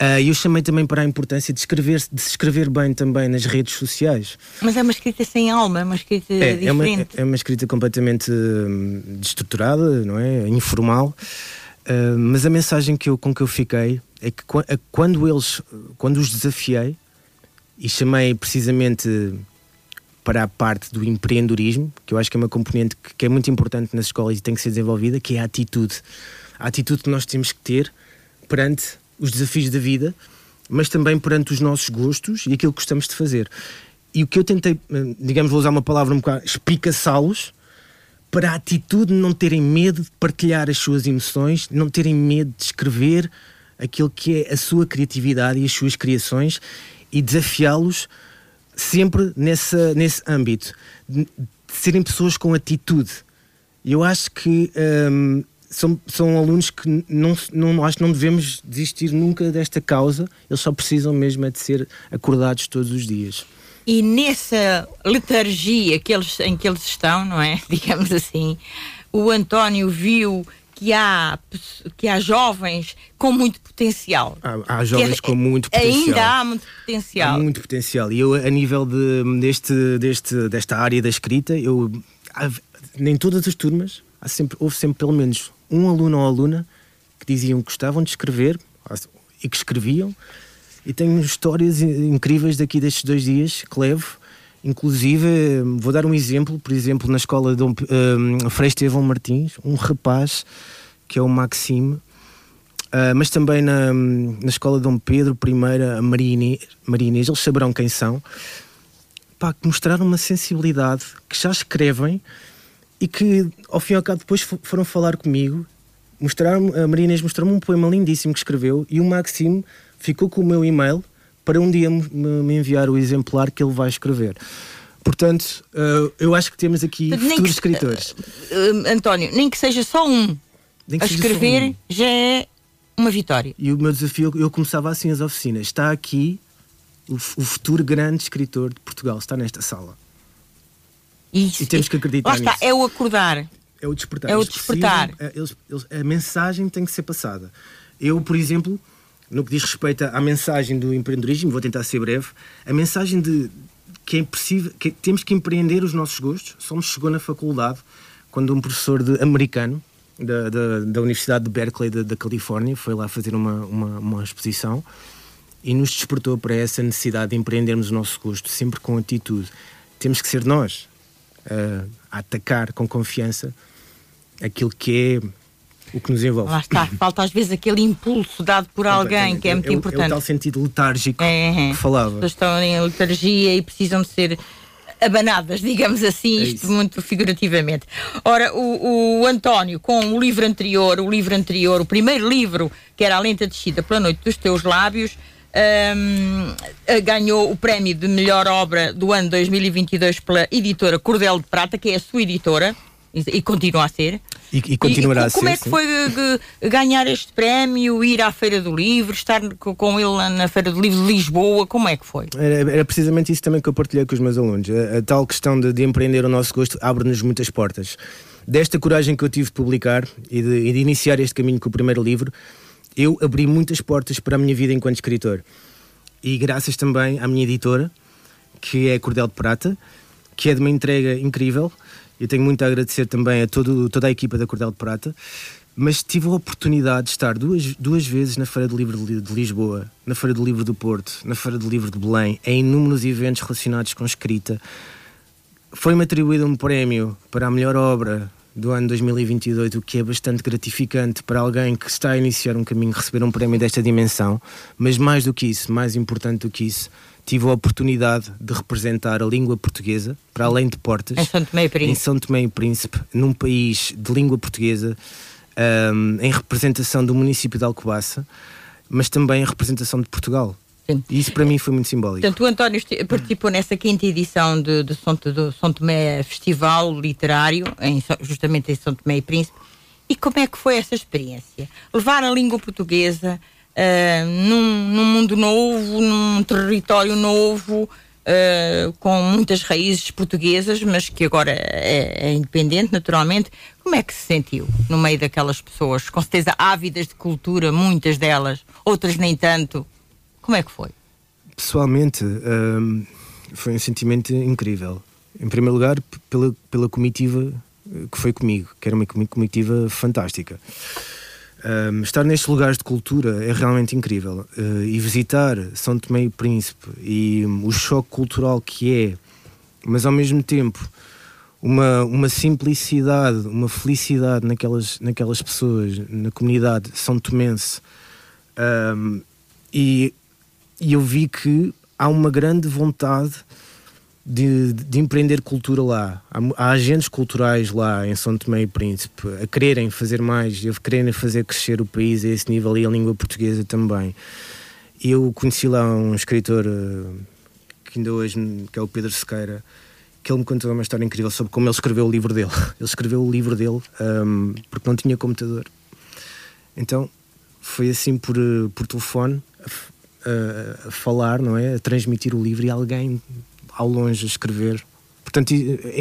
Uh, e eu chamei também para a importância de escrever, de se escrever bem também nas redes sociais. Mas é uma escrita sem alma, é uma escrita é, diferente. É uma, é uma escrita completamente hum, destruturada, não é? Informal. Uh, mas a mensagem que eu, com que eu fiquei é que quando eles, quando os desafiei e chamei precisamente para a parte do empreendedorismo, que eu acho que é uma componente que, que é muito importante nas escolas e tem que ser desenvolvida, que é a atitude. A atitude que nós temos que ter perante os desafios da vida mas também perante os nossos gostos e aquilo que gostamos de fazer. E o que eu tentei, eh, digamos, vou usar uma palavra um bocado, espicaçá-los para a atitude de não terem medo de partilhar as suas emoções, não terem medo de escrever aquilo que é a sua criatividade e as suas criações e desafiá-los sempre nessa, nesse âmbito, de, serem pessoas com atitude. Eu acho que hum, são, são alunos que não, não, acho que não devemos desistir nunca desta causa, eles só precisam mesmo é de ser acordados todos os dias. E nessa letargia que eles, em que eles estão, não é? Digamos assim, o António viu que há, que há jovens com muito potencial. Há, há jovens com muito potencial. Ainda há muito potencial. Há muito potencial. E eu, a nível de, deste, deste, desta área da escrita, eu, nem todas as turmas, há sempre, houve sempre pelo menos um aluno ou aluna que diziam que gostavam de escrever e que escreviam. E tenho histórias incríveis daqui destes dois dias que levo. Inclusive, vou dar um exemplo, por exemplo, na escola de um, um, Frei Estevão Martins, um rapaz que é o Maxime, uh, mas também na, na escola de Dom Pedro I, a Maria Inês, eles saberão quem são, pá, que mostraram uma sensibilidade, que já escrevem e que ao fim e ao cabo depois foram falar comigo. Mostraram, a Maria Inês mostrou-me um poema lindíssimo que escreveu e o Maxime ficou com o meu e-mail para um dia me enviar o exemplar que ele vai escrever. Portanto, uh, eu acho que temos aqui nem futuros que, escritores. Uh, António, nem que seja só um a escrever, um. já é uma vitória. E o meu desafio, eu começava assim as oficinas. Está aqui o, o futuro grande escritor de Portugal, está nesta sala. Isso, e temos que acreditar lá está, nisso. é o acordar. É o despertar. É o despertar. Precisam, eh, eles, eles, a mensagem tem que ser passada. Eu, por exemplo, no que diz respeito à mensagem do empreendedorismo, vou tentar ser breve, a mensagem de que é possível, que temos que empreender os nossos gostos. Só me chegou na faculdade quando um professor de, americano da, da, da Universidade de Berkeley da, da, Califórnia foi lá fazer uma, uma, uma exposição e nos despertou para essa necessidade de empreendermos o nosso gosto, sempre com atitude. Temos que ser nós uh, a atacar com confiança aquilo que é o que nos envolve. Lá está, falta às vezes aquele impulso dado por alguém que é muito é, importante. É o tal sentido letárgico é, é. que falava. As pessoas estão em letargia e precisam de ser abanadas, digamos assim, é isto muito figurativamente. Ora, o, o, António, com o livro anterior, o livro anterior, o primeiro livro, que era A Lenta Descida pela Noite dos Teus Lábios, um, ganhou o prémio de melhor obra do ano 2022 pela editora Cordel de Prata, que é a sua editora, e continua a ser. E, e continuará e, a ser. Como é que foi ganhar este prémio, ir à Feira do Livro, estar com ele na Feira do Livro de Lisboa? Como é que foi? Era, era precisamente isso também que eu partilhei com os meus alunos. A, a tal questão de, de, empreender o nosso gosto abre-nos muitas portas. Desta coragem que eu tive de publicar e de, e de iniciar este caminho com o primeiro livro, eu abri muitas portas para a minha vida enquanto escritor. E graças também à minha editora, que é Cordel de Prata, que é de uma entrega incrível eu tenho muito a agradecer também a todo, toda a equipa da Cordel de Prata, mas tive a oportunidade de estar duas, duas vezes na Feira do Livro de Lisboa, na Feira do Livro do Porto, na Feira do Livro de Belém, em inúmeros eventos relacionados com escrita. Foi-me atribuído um prémio para a melhor obra do ano 2022, o que é bastante gratificante para alguém que está a iniciar um caminho receber um prémio desta dimensão. Mas mais do que isso, mais importante do que isso, tive a oportunidade de representar a língua portuguesa para além de portas em São Tomé e Príncipe, em São Tomé e Príncipe num país de língua portuguesa um, em representação do município de Alcobaça mas também em representação de Portugal. E isso para mim foi muito simbólico. Portanto, o António participou nessa quinta edição de, de São, do São Tomé Festival Literário, em, justamente em São Tomé e Príncipe. E como é que foi essa experiência? Levar a língua portuguesa uh, num, num, mundo novo, num território novo, uh, com muitas raízes portuguesas, mas que agora é, é, independente, naturalmente. Como é que se sentiu no meio daquelas pessoas, com certeza ávidas de cultura, muitas delas, outras nem tanto? Como é que foi? Pessoalmente, um, foi um sentimento incrível. Em primeiro lugar, pela, pela comitiva que foi comigo, que era uma comitiva fantástica. Um, estar nestes lugares de cultura é realmente incrível. Uh, e visitar São Tomé e Príncipe e um, o choque cultural que é, mas ao mesmo tempo uma, uma simplicidade, uma felicidade naquelas, naquelas pessoas, na comunidade são tomense. Um, e e eu vi que há uma grande vontade de, de, empreender cultura lá. Há, há, agentes culturais lá em São Tomé e Príncipe a quererem fazer mais, a quererem fazer crescer o país a esse nível e a língua portuguesa também. Eu conheci lá um escritor uh, que ainda hoje, que é o Pedro Sequeira, que ele me contou uma história incrível sobre como ele escreveu o livro dele. Ele escreveu o livro dele um, porque não tinha computador. Então foi assim por, eh, por telefone a, a, falar, não é? A transmitir o livro e alguém ao longe a escrever. Portanto,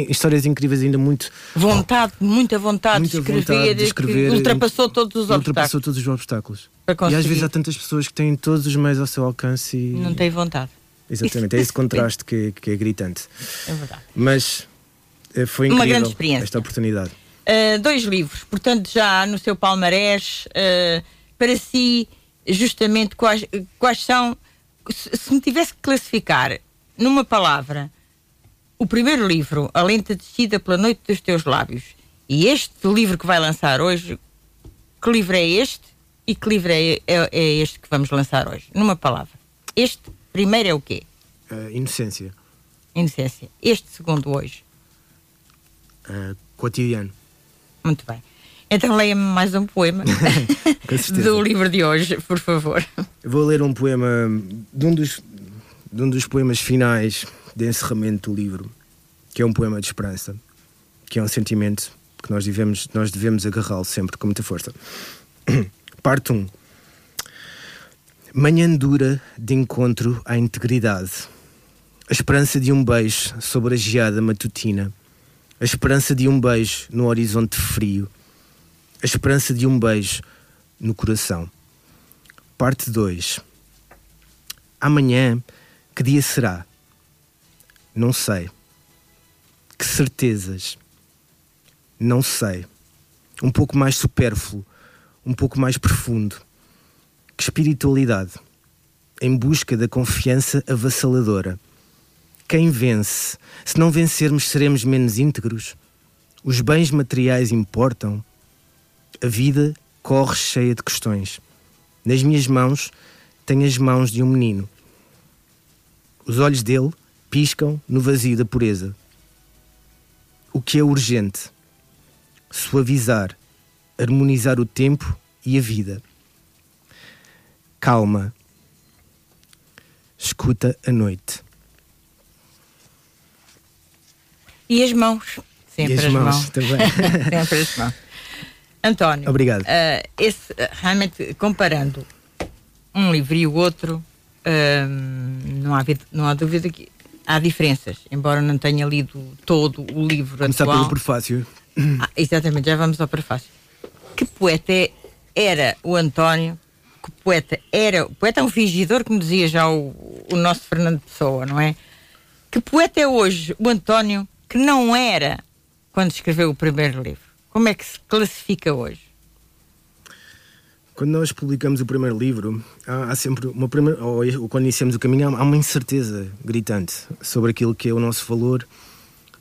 histórias incríveis, ainda muito. Vontade, muita vontade, muita de, escrever, vontade de escrever. ultrapassou todos os obstáculos. Ultrapassou todos os obstáculos. E às vezes há tantas pessoas que têm todos os meios ao seu alcance e. Não têm vontade. Exatamente, é esse contraste que, que é gritante. É verdade. Mas eh, foi incrível Uma grande experiência. esta oportunidade. Uh, dois livros, portanto, já no seu palmarés, uh, para si, justamente, quais, quais são. Se, se me tivesse que classificar numa palavra o primeiro livro, A Lenta Descida pela Noite dos Teus Lábios, e este livro que vai lançar hoje, que livro é este e que livro é, é, é este que vamos lançar hoje? Numa palavra. Este primeiro é o quê? Uh, inocência. Inocência. Este segundo hoje? Uh, cotidiano. Muito bem. Então leia-me mais um poema do livro de hoje, por favor. vou ler um poema de um dos, de um dos poemas finais de encerramento do livro, que é um poema de esperança, que é um sentimento que nós devemos, nós devemos agarrá-lo sempre com muita força. Parte 1. Manhã dura de encontro à integridade. A esperança de um beijo sobre a geada matutina a esperança de um beijo no horizonte frio. A esperança de um beijo no coração. Parte 2. Amanhã, que dia será? Não sei. Que certezas? Não sei. Um pouco mais supérfluo, um pouco mais profundo. Que espiritualidade? Em busca da confiança avassaladora quem vence? Se não vencermos, seremos menos íntegros? Os bens materiais importam? A vida corre cheia de questões. Nas minhas mãos tenho as mãos de um menino. Os olhos dele piscam no vazio da pureza. O que é urgente? Suavizar, harmonizar o tempo e a vida. Calma. Escuta a noite. E as mãos. Sempre as, as mãos, mãos. também. Sempre as mãos. António. Obrigado. Uh, esse, realmente, comparando um livro e o outro, uh, não, há, não há dúvida que há diferenças, embora não tenha lido todo o livro Começar atual. pelo prefácio. Ah, exatamente, já vamos ao prefácio. Que poeta é, era o António? Que poeta era? O poeta é um fingidor, como dizia já o, o nosso Fernando Pessoa, não é? Que poeta é hoje o António que não era quando escreveu o primeiro livro? Como é que se classifica hoje? Quando nós publicamos o primeiro livro, há, há sempre uma primeira, ou, quando iniciamos o caminho, há, uma incerteza gritante sobre aquilo que é o nosso valor,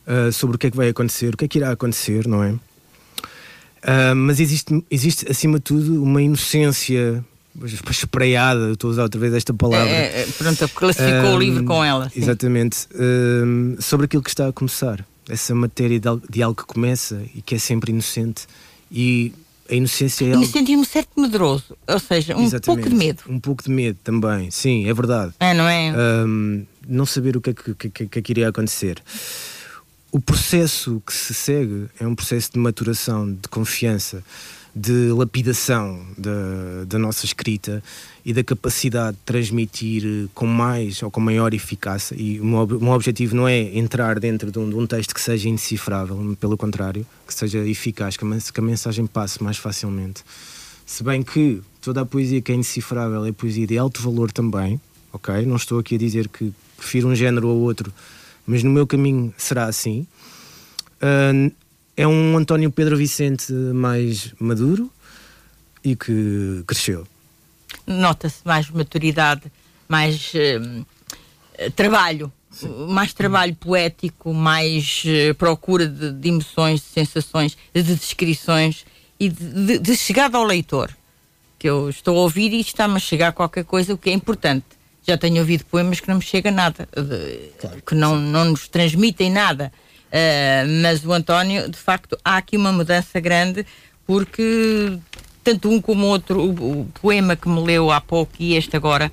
uh, sobre o que é que vai acontecer, o que é que irá acontecer, não é? Uh, mas existe, existe, acima de tudo, uma inocência espreada, estou a usar outra vez esta palavra. É, é, pronto, classificou um, o livro com ela. Sim. Exatamente. Um, sobre aquilo que está a começar. Essa matéria de, de, algo que começa e que é sempre inocente. E a inocência é algo... e um certo medroso. Ou seja, um Exatamente. pouco de medo. Um pouco de medo também, sim, é verdade. É, não é? Um, não saber o que é que, que, que, é que iria acontecer. O processo que se segue é um processo de maturação, de confiança de lapidação da, da nossa escrita e da capacidade de transmitir eh, com mais ou com maior eficácia. E o meu, o meu objetivo não é entrar dentro de um, de um, texto que seja indecifrável, pelo contrário, que seja eficaz, que a, que a mensagem passe mais facilmente. Se bem que toda a poesia que é indecifrável é poesia de alto valor também, ok? Não estou aqui a dizer que prefiro um género ou outro, mas no meu caminho será assim. É um António Pedro Vicente mais maduro e que cresceu. Nota-se mais maturidade, mais uh, trabalho, Sim. mais trabalho poético, mais uh, procura de, de, emoções, de sensações, de descrições e de, de, de chegada ao leitor. Que eu estou a ouvir e está-me a chegar qualquer coisa, o que é importante. já tenho ouvido poemas que não me chega nada, de, claro, que não, não nos transmitem nada. Uh, mas o António, de facto, há aqui uma mudança grande, porque tanto um como outro, o, o poema que me leu há pouco e este agora,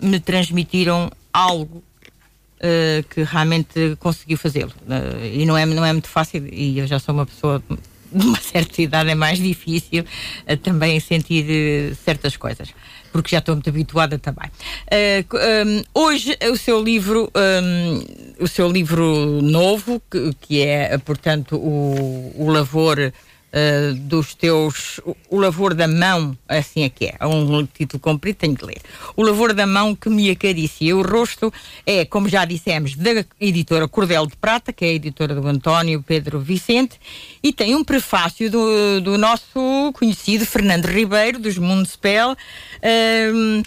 me transmitiram algo uh, que realmente conseguiu fazê-lo. Uh, e não é, não é muito fácil, e eu já sou uma pessoa de uma certa idade, é mais difícil uh, também sentir certas coisas porque já estou muito habituada também. Uh, um, hoje o seu livro, um, o seu livro novo, que, que é, portanto, o, o Lavor uh, dos teus. O, Lavor da Mão, assim é que é. É um título comprido, tenho de ler. O Lavor da Mão que me acaricia o rosto é, como já dissemos, da editora Cordel de Prata, que é a editora do António Pedro Vicente, e tem um prefácio do, do nosso conhecido Fernando Ribeiro, dos Mundspell. Uh,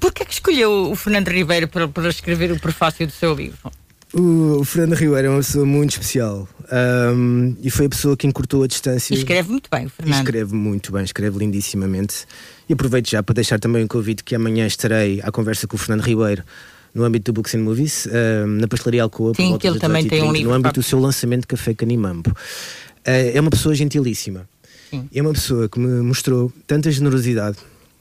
Porquê é que escolheu o Fernando Ribeiro para, para escrever o prefácio do seu livro? O, Fernando Ribeiro é uma pessoa muito especial um, e foi a pessoa que encurtou a distância. E escreve muito bem, o Fernando. escreve muito bem, escreve lindissimamente. E aproveito já para deixar também um convite que amanhã estarei à conversa com o Fernando Ribeiro no âmbito do Books and Movies, um, na pastelaria Alcoa. Sim, que ele também tem um livro. No âmbito do seu lançamento de Café Canimambo. Uh, é uma pessoa gentilíssima. Sim. É uma pessoa que me mostrou tanta generosidade.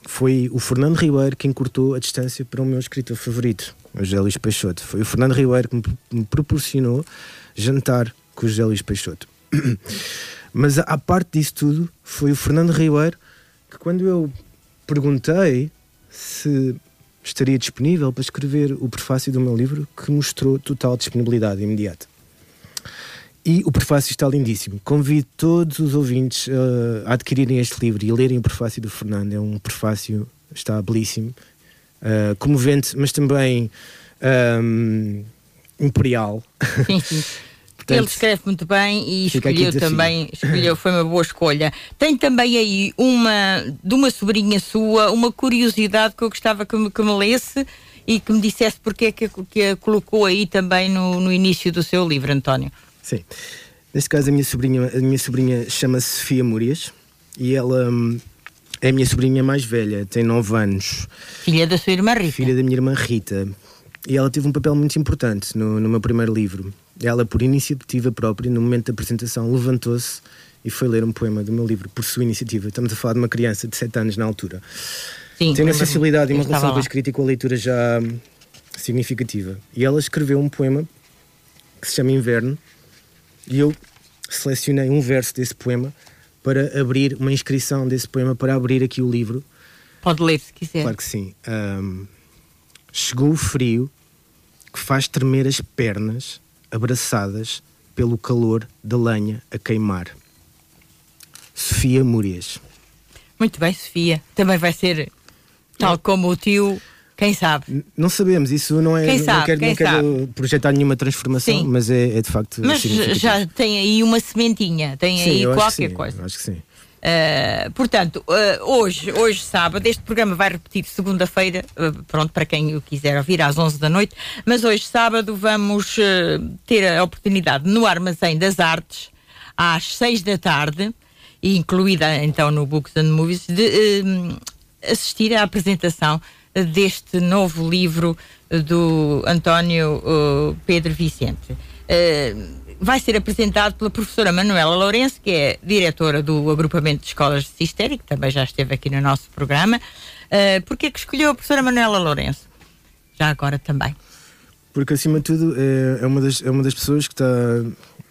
Foi o Fernando Ribeiro que encurtou a distância para o meu escritor favorito o José Luís Peixoto. Foi o Fernando Ribeiro que me proporcionou jantar com o José Luís Peixoto. Mas à parte disso tudo, foi o Fernando Ribeiro que, quando eu perguntei se estaria disponível para escrever o prefácio do meu livro, que mostrou total disponibilidade imediata. E o prefácio está lindíssimo. Convido todos os ouvintes uh, a adquirirem este livro e a lerem o prefácio do Fernando. É um prefácio, está belíssimo uh, comovente, mas também um, imperial. Sim, sim. Portanto, Ele escreve muito bem e escolheu também, escolheu, foi uma boa escolha. Tem também aí uma de uma sobrinha sua, uma curiosidade que eu gostava que me, que me lesse e que me dissesse porque é que, que a colocou aí também no, no início do seu livro, António. Sim. Neste caso, a minha sobrinha, a minha sobrinha chama-se Sofia Múrias e ela hum, é a minha sobrinha mais velha, tem 9 anos. Filha da sua irmã Rita. Filha da minha irmã Rita. E ela teve um papel muito importante no, no meu primeiro livro. Ela, por iniciativa própria, no momento da apresentação, levantou-se e foi ler um poema do meu livro, por sua iniciativa. Estamos a falar de uma criança de 7 anos na altura. Sim, tem uma sensibilidade e uma relação com a escrita e com a leitura já significativa. E ela escreveu um poema que se chama Inverno e eu selecionei um verso desse poema para abrir uma inscrição desse poema para abrir aqui o livro. Pode ler se quiser. Claro que sim. Um, chegou o frio que faz tremer as pernas abraçadas pelo calor da lenha a queimar. Sofia Múrias. Muito bem, Sofia. Também vai ser tal como o tio. Quem sabe? Não sabemos, isso não é. Quem sabe, não quero, quem não quero projetar nenhuma transformação, Sim. mas é, é, de facto. Mas já tem aí uma sementinha, tem sim, aí qualquer coisa. Acho que sim. Uh, portanto, uh, hoje, hoje sábado, este programa vai repetir segunda-feira, uh, pronto, para quem o quiser ouvir, às 11 da noite, mas hoje sábado vamos ter a oportunidade no Armazém das Artes, às 6 da tarde, incluída então no Books and Movies, de assistir à apresentação deste novo livro do António Pedro Vicente vai ser apresentado pela professora Manuela Lourenço, que é diretora do agrupamento de escolas de Sistério, que também já esteve aqui no nosso programa. Uh, Porquê que escolheu a professora Manuela Lourenço? Já agora também. Porque, acima de tudo, é, é uma, das, é uma das pessoas que está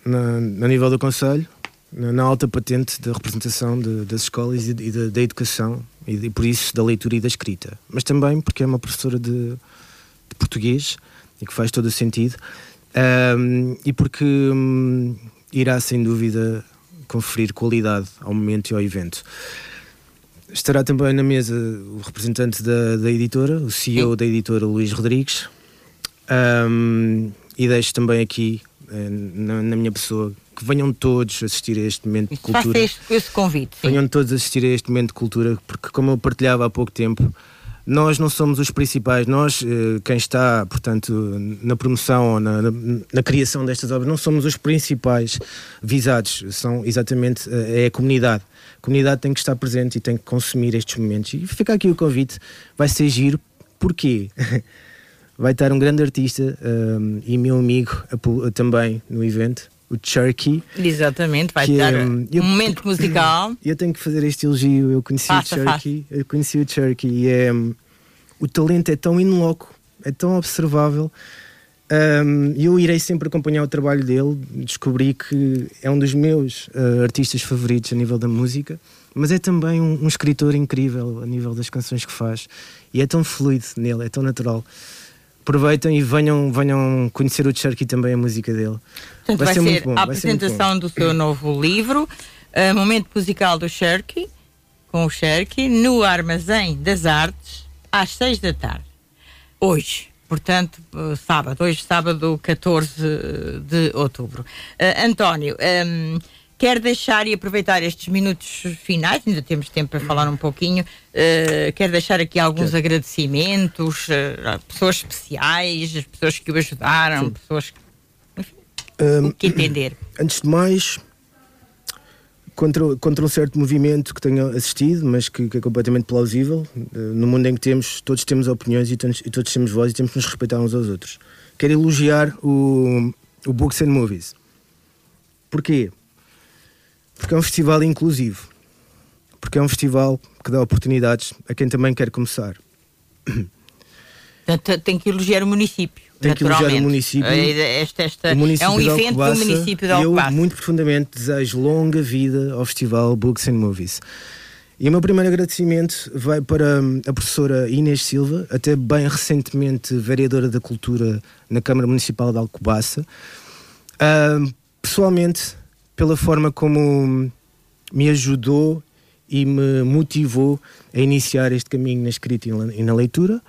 na, na nível do Conselho, na, na, alta patente da representação de, das escolas e, e da, da, educação, e, por isso da leitura e da escrita. Mas também porque é uma professora de, de português e que faz todo o sentido. Um, e porque um, irá sem dúvida conferir qualidade ao momento e ao evento. Estará também na mesa o representante da, da editora, o CEO Sim. da editora Luís Rodrigues, um, e deixo também aqui eh, na, na, minha pessoa que venham todos assistir a este momento de cultura. Faça este, esse convite. Sim. Venham todos assistir a este momento de cultura, porque como eu partilhava há pouco tempo, nós não somos os principais, nós, eh, quem está, portanto, na promoção ou na, na, na, criação destas obras, não somos os principais visados, são exatamente eh, é a comunidade. A comunidade tem que estar presente e tem que consumir estes momentos. E fica aqui o convite, vai ser giro, Porquê? Vai estar um grande artista um, e meu amigo também no evento, o Cherky. Exatamente, vai estar um, eu, momento musical. Eu tenho que fazer este elogio. Eu conheci faça, o Cherky, eu conheci o Cherky e é, um, o talento é tão inloco, é tão observável. Um, eu irei sempre acompanhar o trabalho dele. Descobri que é um dos meus uh, artistas favoritos a nível da música, mas é também um, um, escritor incrível a nível das canções que faz e é tão fluido nele, é tão natural. Aproveitem e venham, venham conhecer o Cherky também a música dele. Portanto, vai, vai ser, ser bom, a apresentação ser do seu novo livro, uh, Momento Musical do Cherky, com o Cherky, no Armazém das Artes, às seis da tarde. Hoje portanto, eh, sábado, hoje sábado 14 de outubro. Uh, António, um, ehm, quer deixar e aproveitar estes minutos finais, ainda temos tempo para falar um pouquinho, uh, quer deixar aqui alguns agradecimentos uh, a pessoas especiais, as pessoas que o ajudaram, Sim. pessoas que, um, o que entender. Antes de mais, contra, contra um certo movimento que tenho assistido, mas que, que é completamente plausível. Uh, no mundo em que temos, todos temos opiniões e todos, e todos temos voz e temos que nos respeitar uns aos outros. Quero elogiar o, o Books and Movies. Porquê? Porque é um festival inclusivo. Porque é um festival que dá oportunidades a quem também quer começar. Portanto, tem que elogiar o município. Tem que elogiar o município. Esta, esta, o município é um evento do município de Alcobaça. Eu, muito profundamente, desejo longa vida ao Festival Books and Movies. E o meu primeiro agradecimento vai para hum, a professora Inês Silva, até bem recentemente vereadora da Cultura na Câmara Municipal de Alcobaça. Uh, pessoalmente, pela forma como me ajudou e me motivou a iniciar este caminho na escrita e na leitura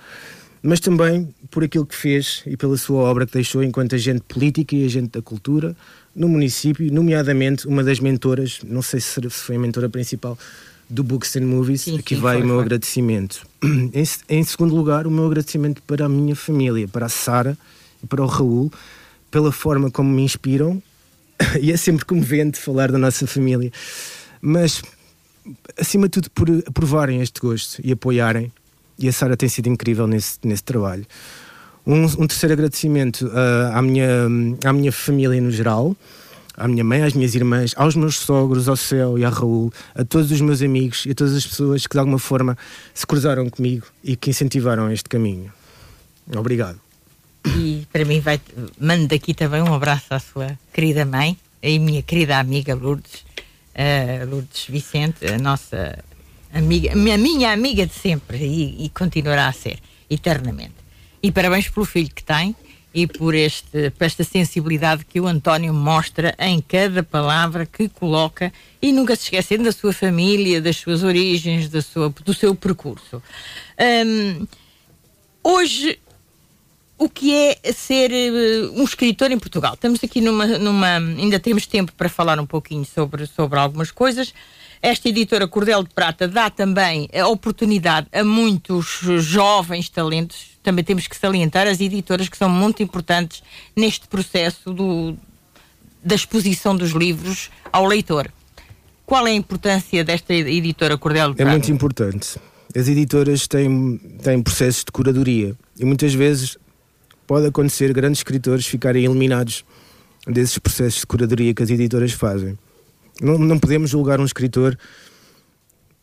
mas também por aquilo que fez e pela sua obra que deixou enquanto agente político e agente da cultura no município, nomeadamente uma das mentoras, não sei se foi a mentora principal do Books and Movies, sim, aqui sim, vai foi, o meu foi. agradecimento. Em, em, segundo lugar, o meu agradecimento para a minha família, para a Sara e para o Raul, pela forma como me inspiram, e é sempre comovente falar da nossa família, mas acima de tudo por aprovarem este gosto e apoiarem e a Sara tem sido incrível nesse, nesse trabalho. Um, um terceiro agradecimento uh, à, minha, à minha família no geral, à minha mãe, às minhas irmãs, aos meus sogros, ao Céu e ao Raul, a todos os meus amigos e a todas as pessoas que de alguma forma se cruzaram comigo e que incentivaram este caminho. Obrigado. E para mim vai mando daqui também um abraço à sua querida mãe e minha querida amiga Lourdes, uh, Lourdes Vicente, a nossa amiga, a minha amiga de sempre e, e, continuará a ser, eternamente. E parabéns pelo filho que tem e por, este, por esta sensibilidade que o António mostra em cada palavra que coloca e nunca se esquecendo da sua família, das suas origens, da sua, do seu percurso. Um, hoje, o que é ser uh, um escritor em Portugal? Estamos aqui numa, numa. Ainda temos tempo para falar um pouquinho sobre, sobre algumas coisas. Esta editora Cordel de Prata dá também a oportunidade a muitos jovens talentos. Também temos que salientar as editoras que são muito importantes neste processo do, da exposição dos livros ao leitor. Qual é a importância desta editora Cordel de Prata? É muito importante. As editoras têm, têm processos de curadoria e muitas vezes pode acontecer grandes escritores ficarem eliminados desses processos de curadoria que as editoras fazem. Não, não podemos julgar um escritor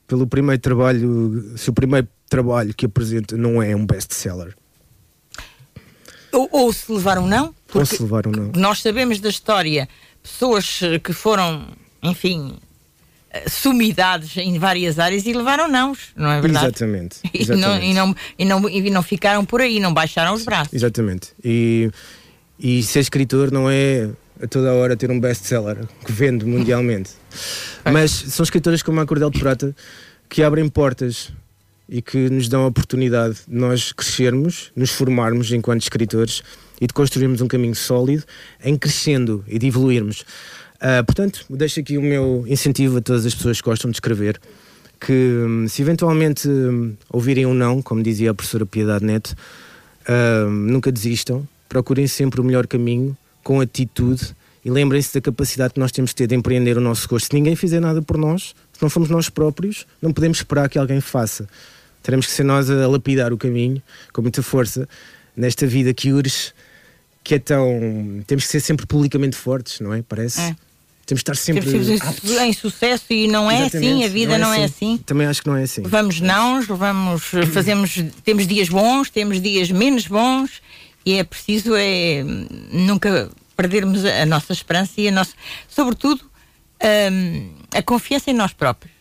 pelo primeiro trabalho, se o primeiro trabalho que apresenta não é um best-seller. Ou, ou, se levaram não? Ou se levaram não. Nós sabemos da história pessoas que foram, enfim, sumidades em várias áreas e levaram não, não é verdade? Exatamente. exatamente. E, não, e, não, e, não, e não ficaram por aí, não baixaram os braços. Exatamente. E, e ser escritor não é a toda a hora ter um best-seller que vende mundialmente. Mas são escritoras como a Cordel de Prata que abrem portas e que nos dão a oportunidade de nós crescermos, nos formarmos enquanto escritores e de construirmos um caminho sólido em crescendo e de evoluirmos. Uh, portanto, deixo aqui o meu incentivo a todas as pessoas que gostam de escrever que hum, se eventualmente hum, ouvirem um não, como dizia a professora Piedade Neto, uh, nunca desistam, procurem sempre o melhor caminho com atitude e lembrem-se da capacidade que nós temos de ter de empreender o nosso gosto. Se ninguém fizer nada por nós, se não fomos nós próprios, não podemos esperar que alguém faça. teremos que ser nós a lapidar o caminho com muita força nesta vida que urge, que é tão. Temos que ser sempre publicamente fortes, não é? Parece. É. Temos que estar sempre Temos em, sucesso e não é Exatamente. assim, a vida não, é, não é, assim. é, assim. Também acho que não é assim. Vamos não, vamos, fazemos, temos dias bons, temos dias menos bons e é preciso é nunca perdermos a nossa esperança e a nossa, sobretudo, um, a confiança em nós próprios.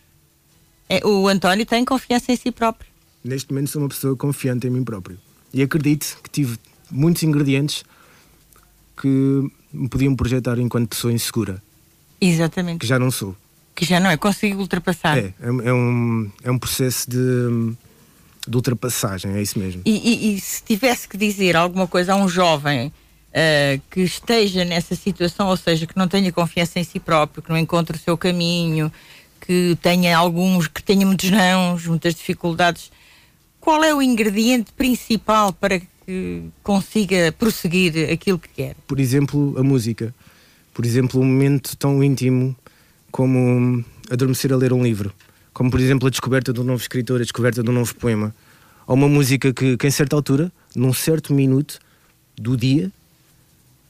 É, o António tem confiança em si próprio. Neste momento sou uma pessoa confiante em mim próprio. E acredito que tive muitos ingredientes que me podiam projetar enquanto pessoa insegura. Exatamente. Que já não sou. Que já não é, consigo ultrapassar. É, é, é um, é um processo de, de ultrapassagem, é isso mesmo. E, e, e se tivesse que dizer alguma coisa a um jovem uh, que esteja nessa situação, ou seja, que não tenha confiança em si próprio, que não encontre o seu caminho, que tenha alguns, que tenha muitos nãos, muitas dificuldades, qual é o ingrediente principal para que consiga prosseguir aquilo que quer? Por exemplo, a música. Por exemplo, um momento tão íntimo como adormecer a ler um livro. Como, por exemplo, a descoberta de um novo escritor, a descoberta de um novo poema. Ou uma música que, que em certa altura, num certo minuto do dia,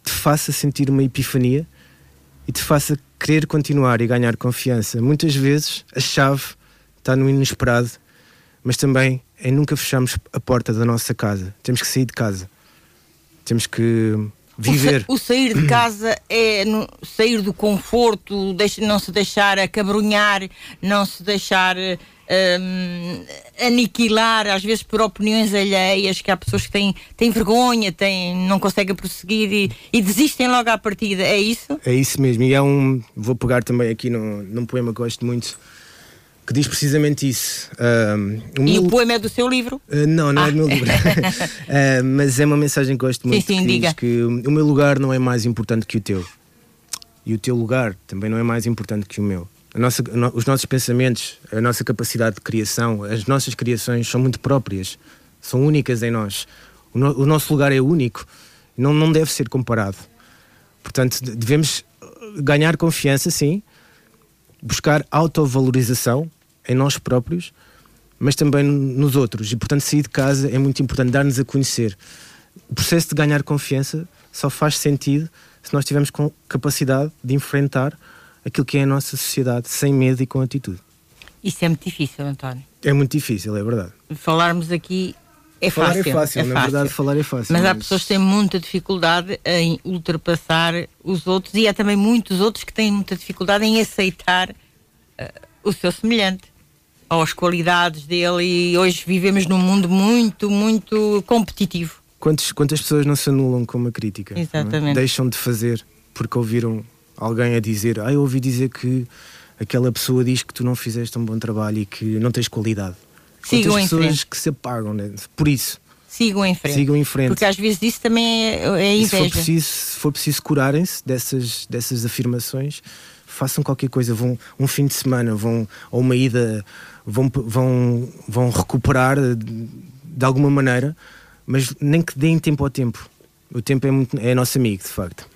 te faça sentir uma epifania e te faça querer continuar e ganhar confiança. Muitas vezes a chave está no inesperado, mas também em nunca fecharmos a porta da nossa casa. Temos que sair de casa. Temos que viver. O, sa o sair de casa é no, sair do conforto, não se deixar acabrunhar, não se deixar um, aniquilar, às vezes por opiniões alheias, que há pessoas que têm, têm vergonha, têm, não conseguem prosseguir e, e, desistem logo à partida. É isso? É isso mesmo. E é um. Vou pegar também aqui no, num poema que gosto muito. Que diz precisamente isso. Um, o e o poema é do seu livro? Uh, não, não ah. é do meu livro. uh, mas é uma mensagem que gosto muito. Sim, sim, que diga. diz que o meu lugar não é mais importante que o teu. E o teu lugar também não é mais importante que o meu nossa, os nossos pensamentos, a nossa capacidade de criação, as nossas criações são muito próprias, são únicas em nós. O, no, o nosso lugar é único, não, não deve ser comparado. Portanto, devemos ganhar confiança, sim, buscar autovalorização em nós próprios, mas também nos outros. E, portanto, sair de casa é muito importante, dar-nos a conhecer. O processo de ganhar confiança só faz sentido se nós tivermos capacidade de enfrentar aquilo que é a nossa sociedade, sem medo e com atitude. Isso é muito difícil, António. É muito difícil, é verdade. Falarmos aqui é falar fácil. é fácil, é na fácil. verdade, falar é fácil. Mas, mas, há pessoas que têm muita dificuldade em ultrapassar os outros e há também muitos outros que têm muita dificuldade em aceitar uh, o seu semelhante ou as qualidades dele. E hoje vivemos num mundo muito, muito competitivo. Quantos, quantas pessoas não se anulam com uma crítica? É? Exatamente. É? Deixam de fazer porque ouviram alguém a dizer, ah, eu ouvi dizer que aquela pessoa diz que tu não fizeste um bom trabalho e que não tens qualidade. Sigam Quantas pessoas frente. que se apagam né? por isso. Sigam em frente. Sigam em frente. Porque às vezes isso também é, é inveja. se for preciso, se for preciso curarem-se dessas, dessas afirmações, façam qualquer coisa. Vão um fim de semana, vão a uma ida, vão, vão, vão recuperar de, de alguma maneira, mas nem que deem tempo ao tempo. O tempo é, muito, é nosso amigo, de facto.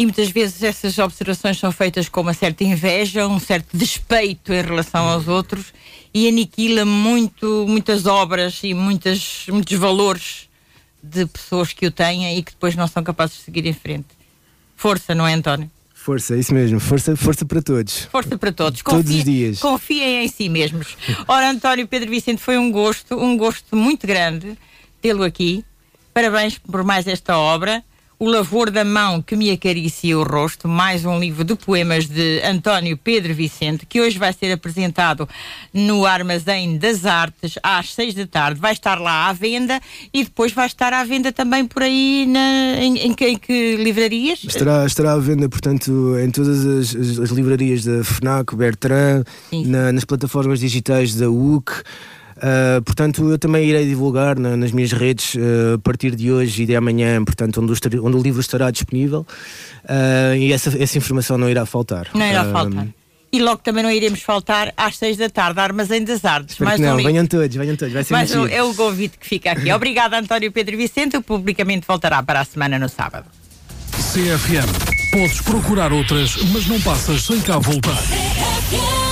E muitas vezes essas observações são feitas com uma certa inveja, um certo despeito em relação aos outros e aniquila muito, muitas obras e muitas, muitos valores de pessoas que o têm e que depois não são capazes de seguir em frente. Força, não é, António? Força, isso mesmo. Força, força para todos. Força para todos. Confiem, todos os dias. Confiem em si mesmos. Ora, António Pedro Vicente, foi um gosto, um gosto muito grande tê-lo aqui. Parabéns por mais esta obra. O Lavor da Mão que me acaricia o rosto, mais um livro de poemas de António Pedro Vicente, que hoje vai ser apresentado no Armazém das Artes às seis da tarde. Vai estar lá à venda e depois vai estar à venda também por aí na, em, em, em que livrarias? Estará, estará à venda, portanto, em todas as, as, as livrarias da FNAC, Bertrand, na, nas plataformas digitais da UC. Uh, portanto, eu também irei divulgar na, nas minhas redes uh, a partir de hoje e de amanhã, portanto, onde o, onde o livro estará disponível uh, e essa, essa informação não irá faltar. Não irá faltar. E logo também não iremos faltar às seis da tarde, Armazém das Artes. Mais não, um venham todos, venham todos, vai ser Mais um, É o convite que fica aqui. Obrigada, António Pedro Vicente. O publicamente voltará para a semana no sábado. CFM. Podes procurar outras, mas não passas sem cá voltar.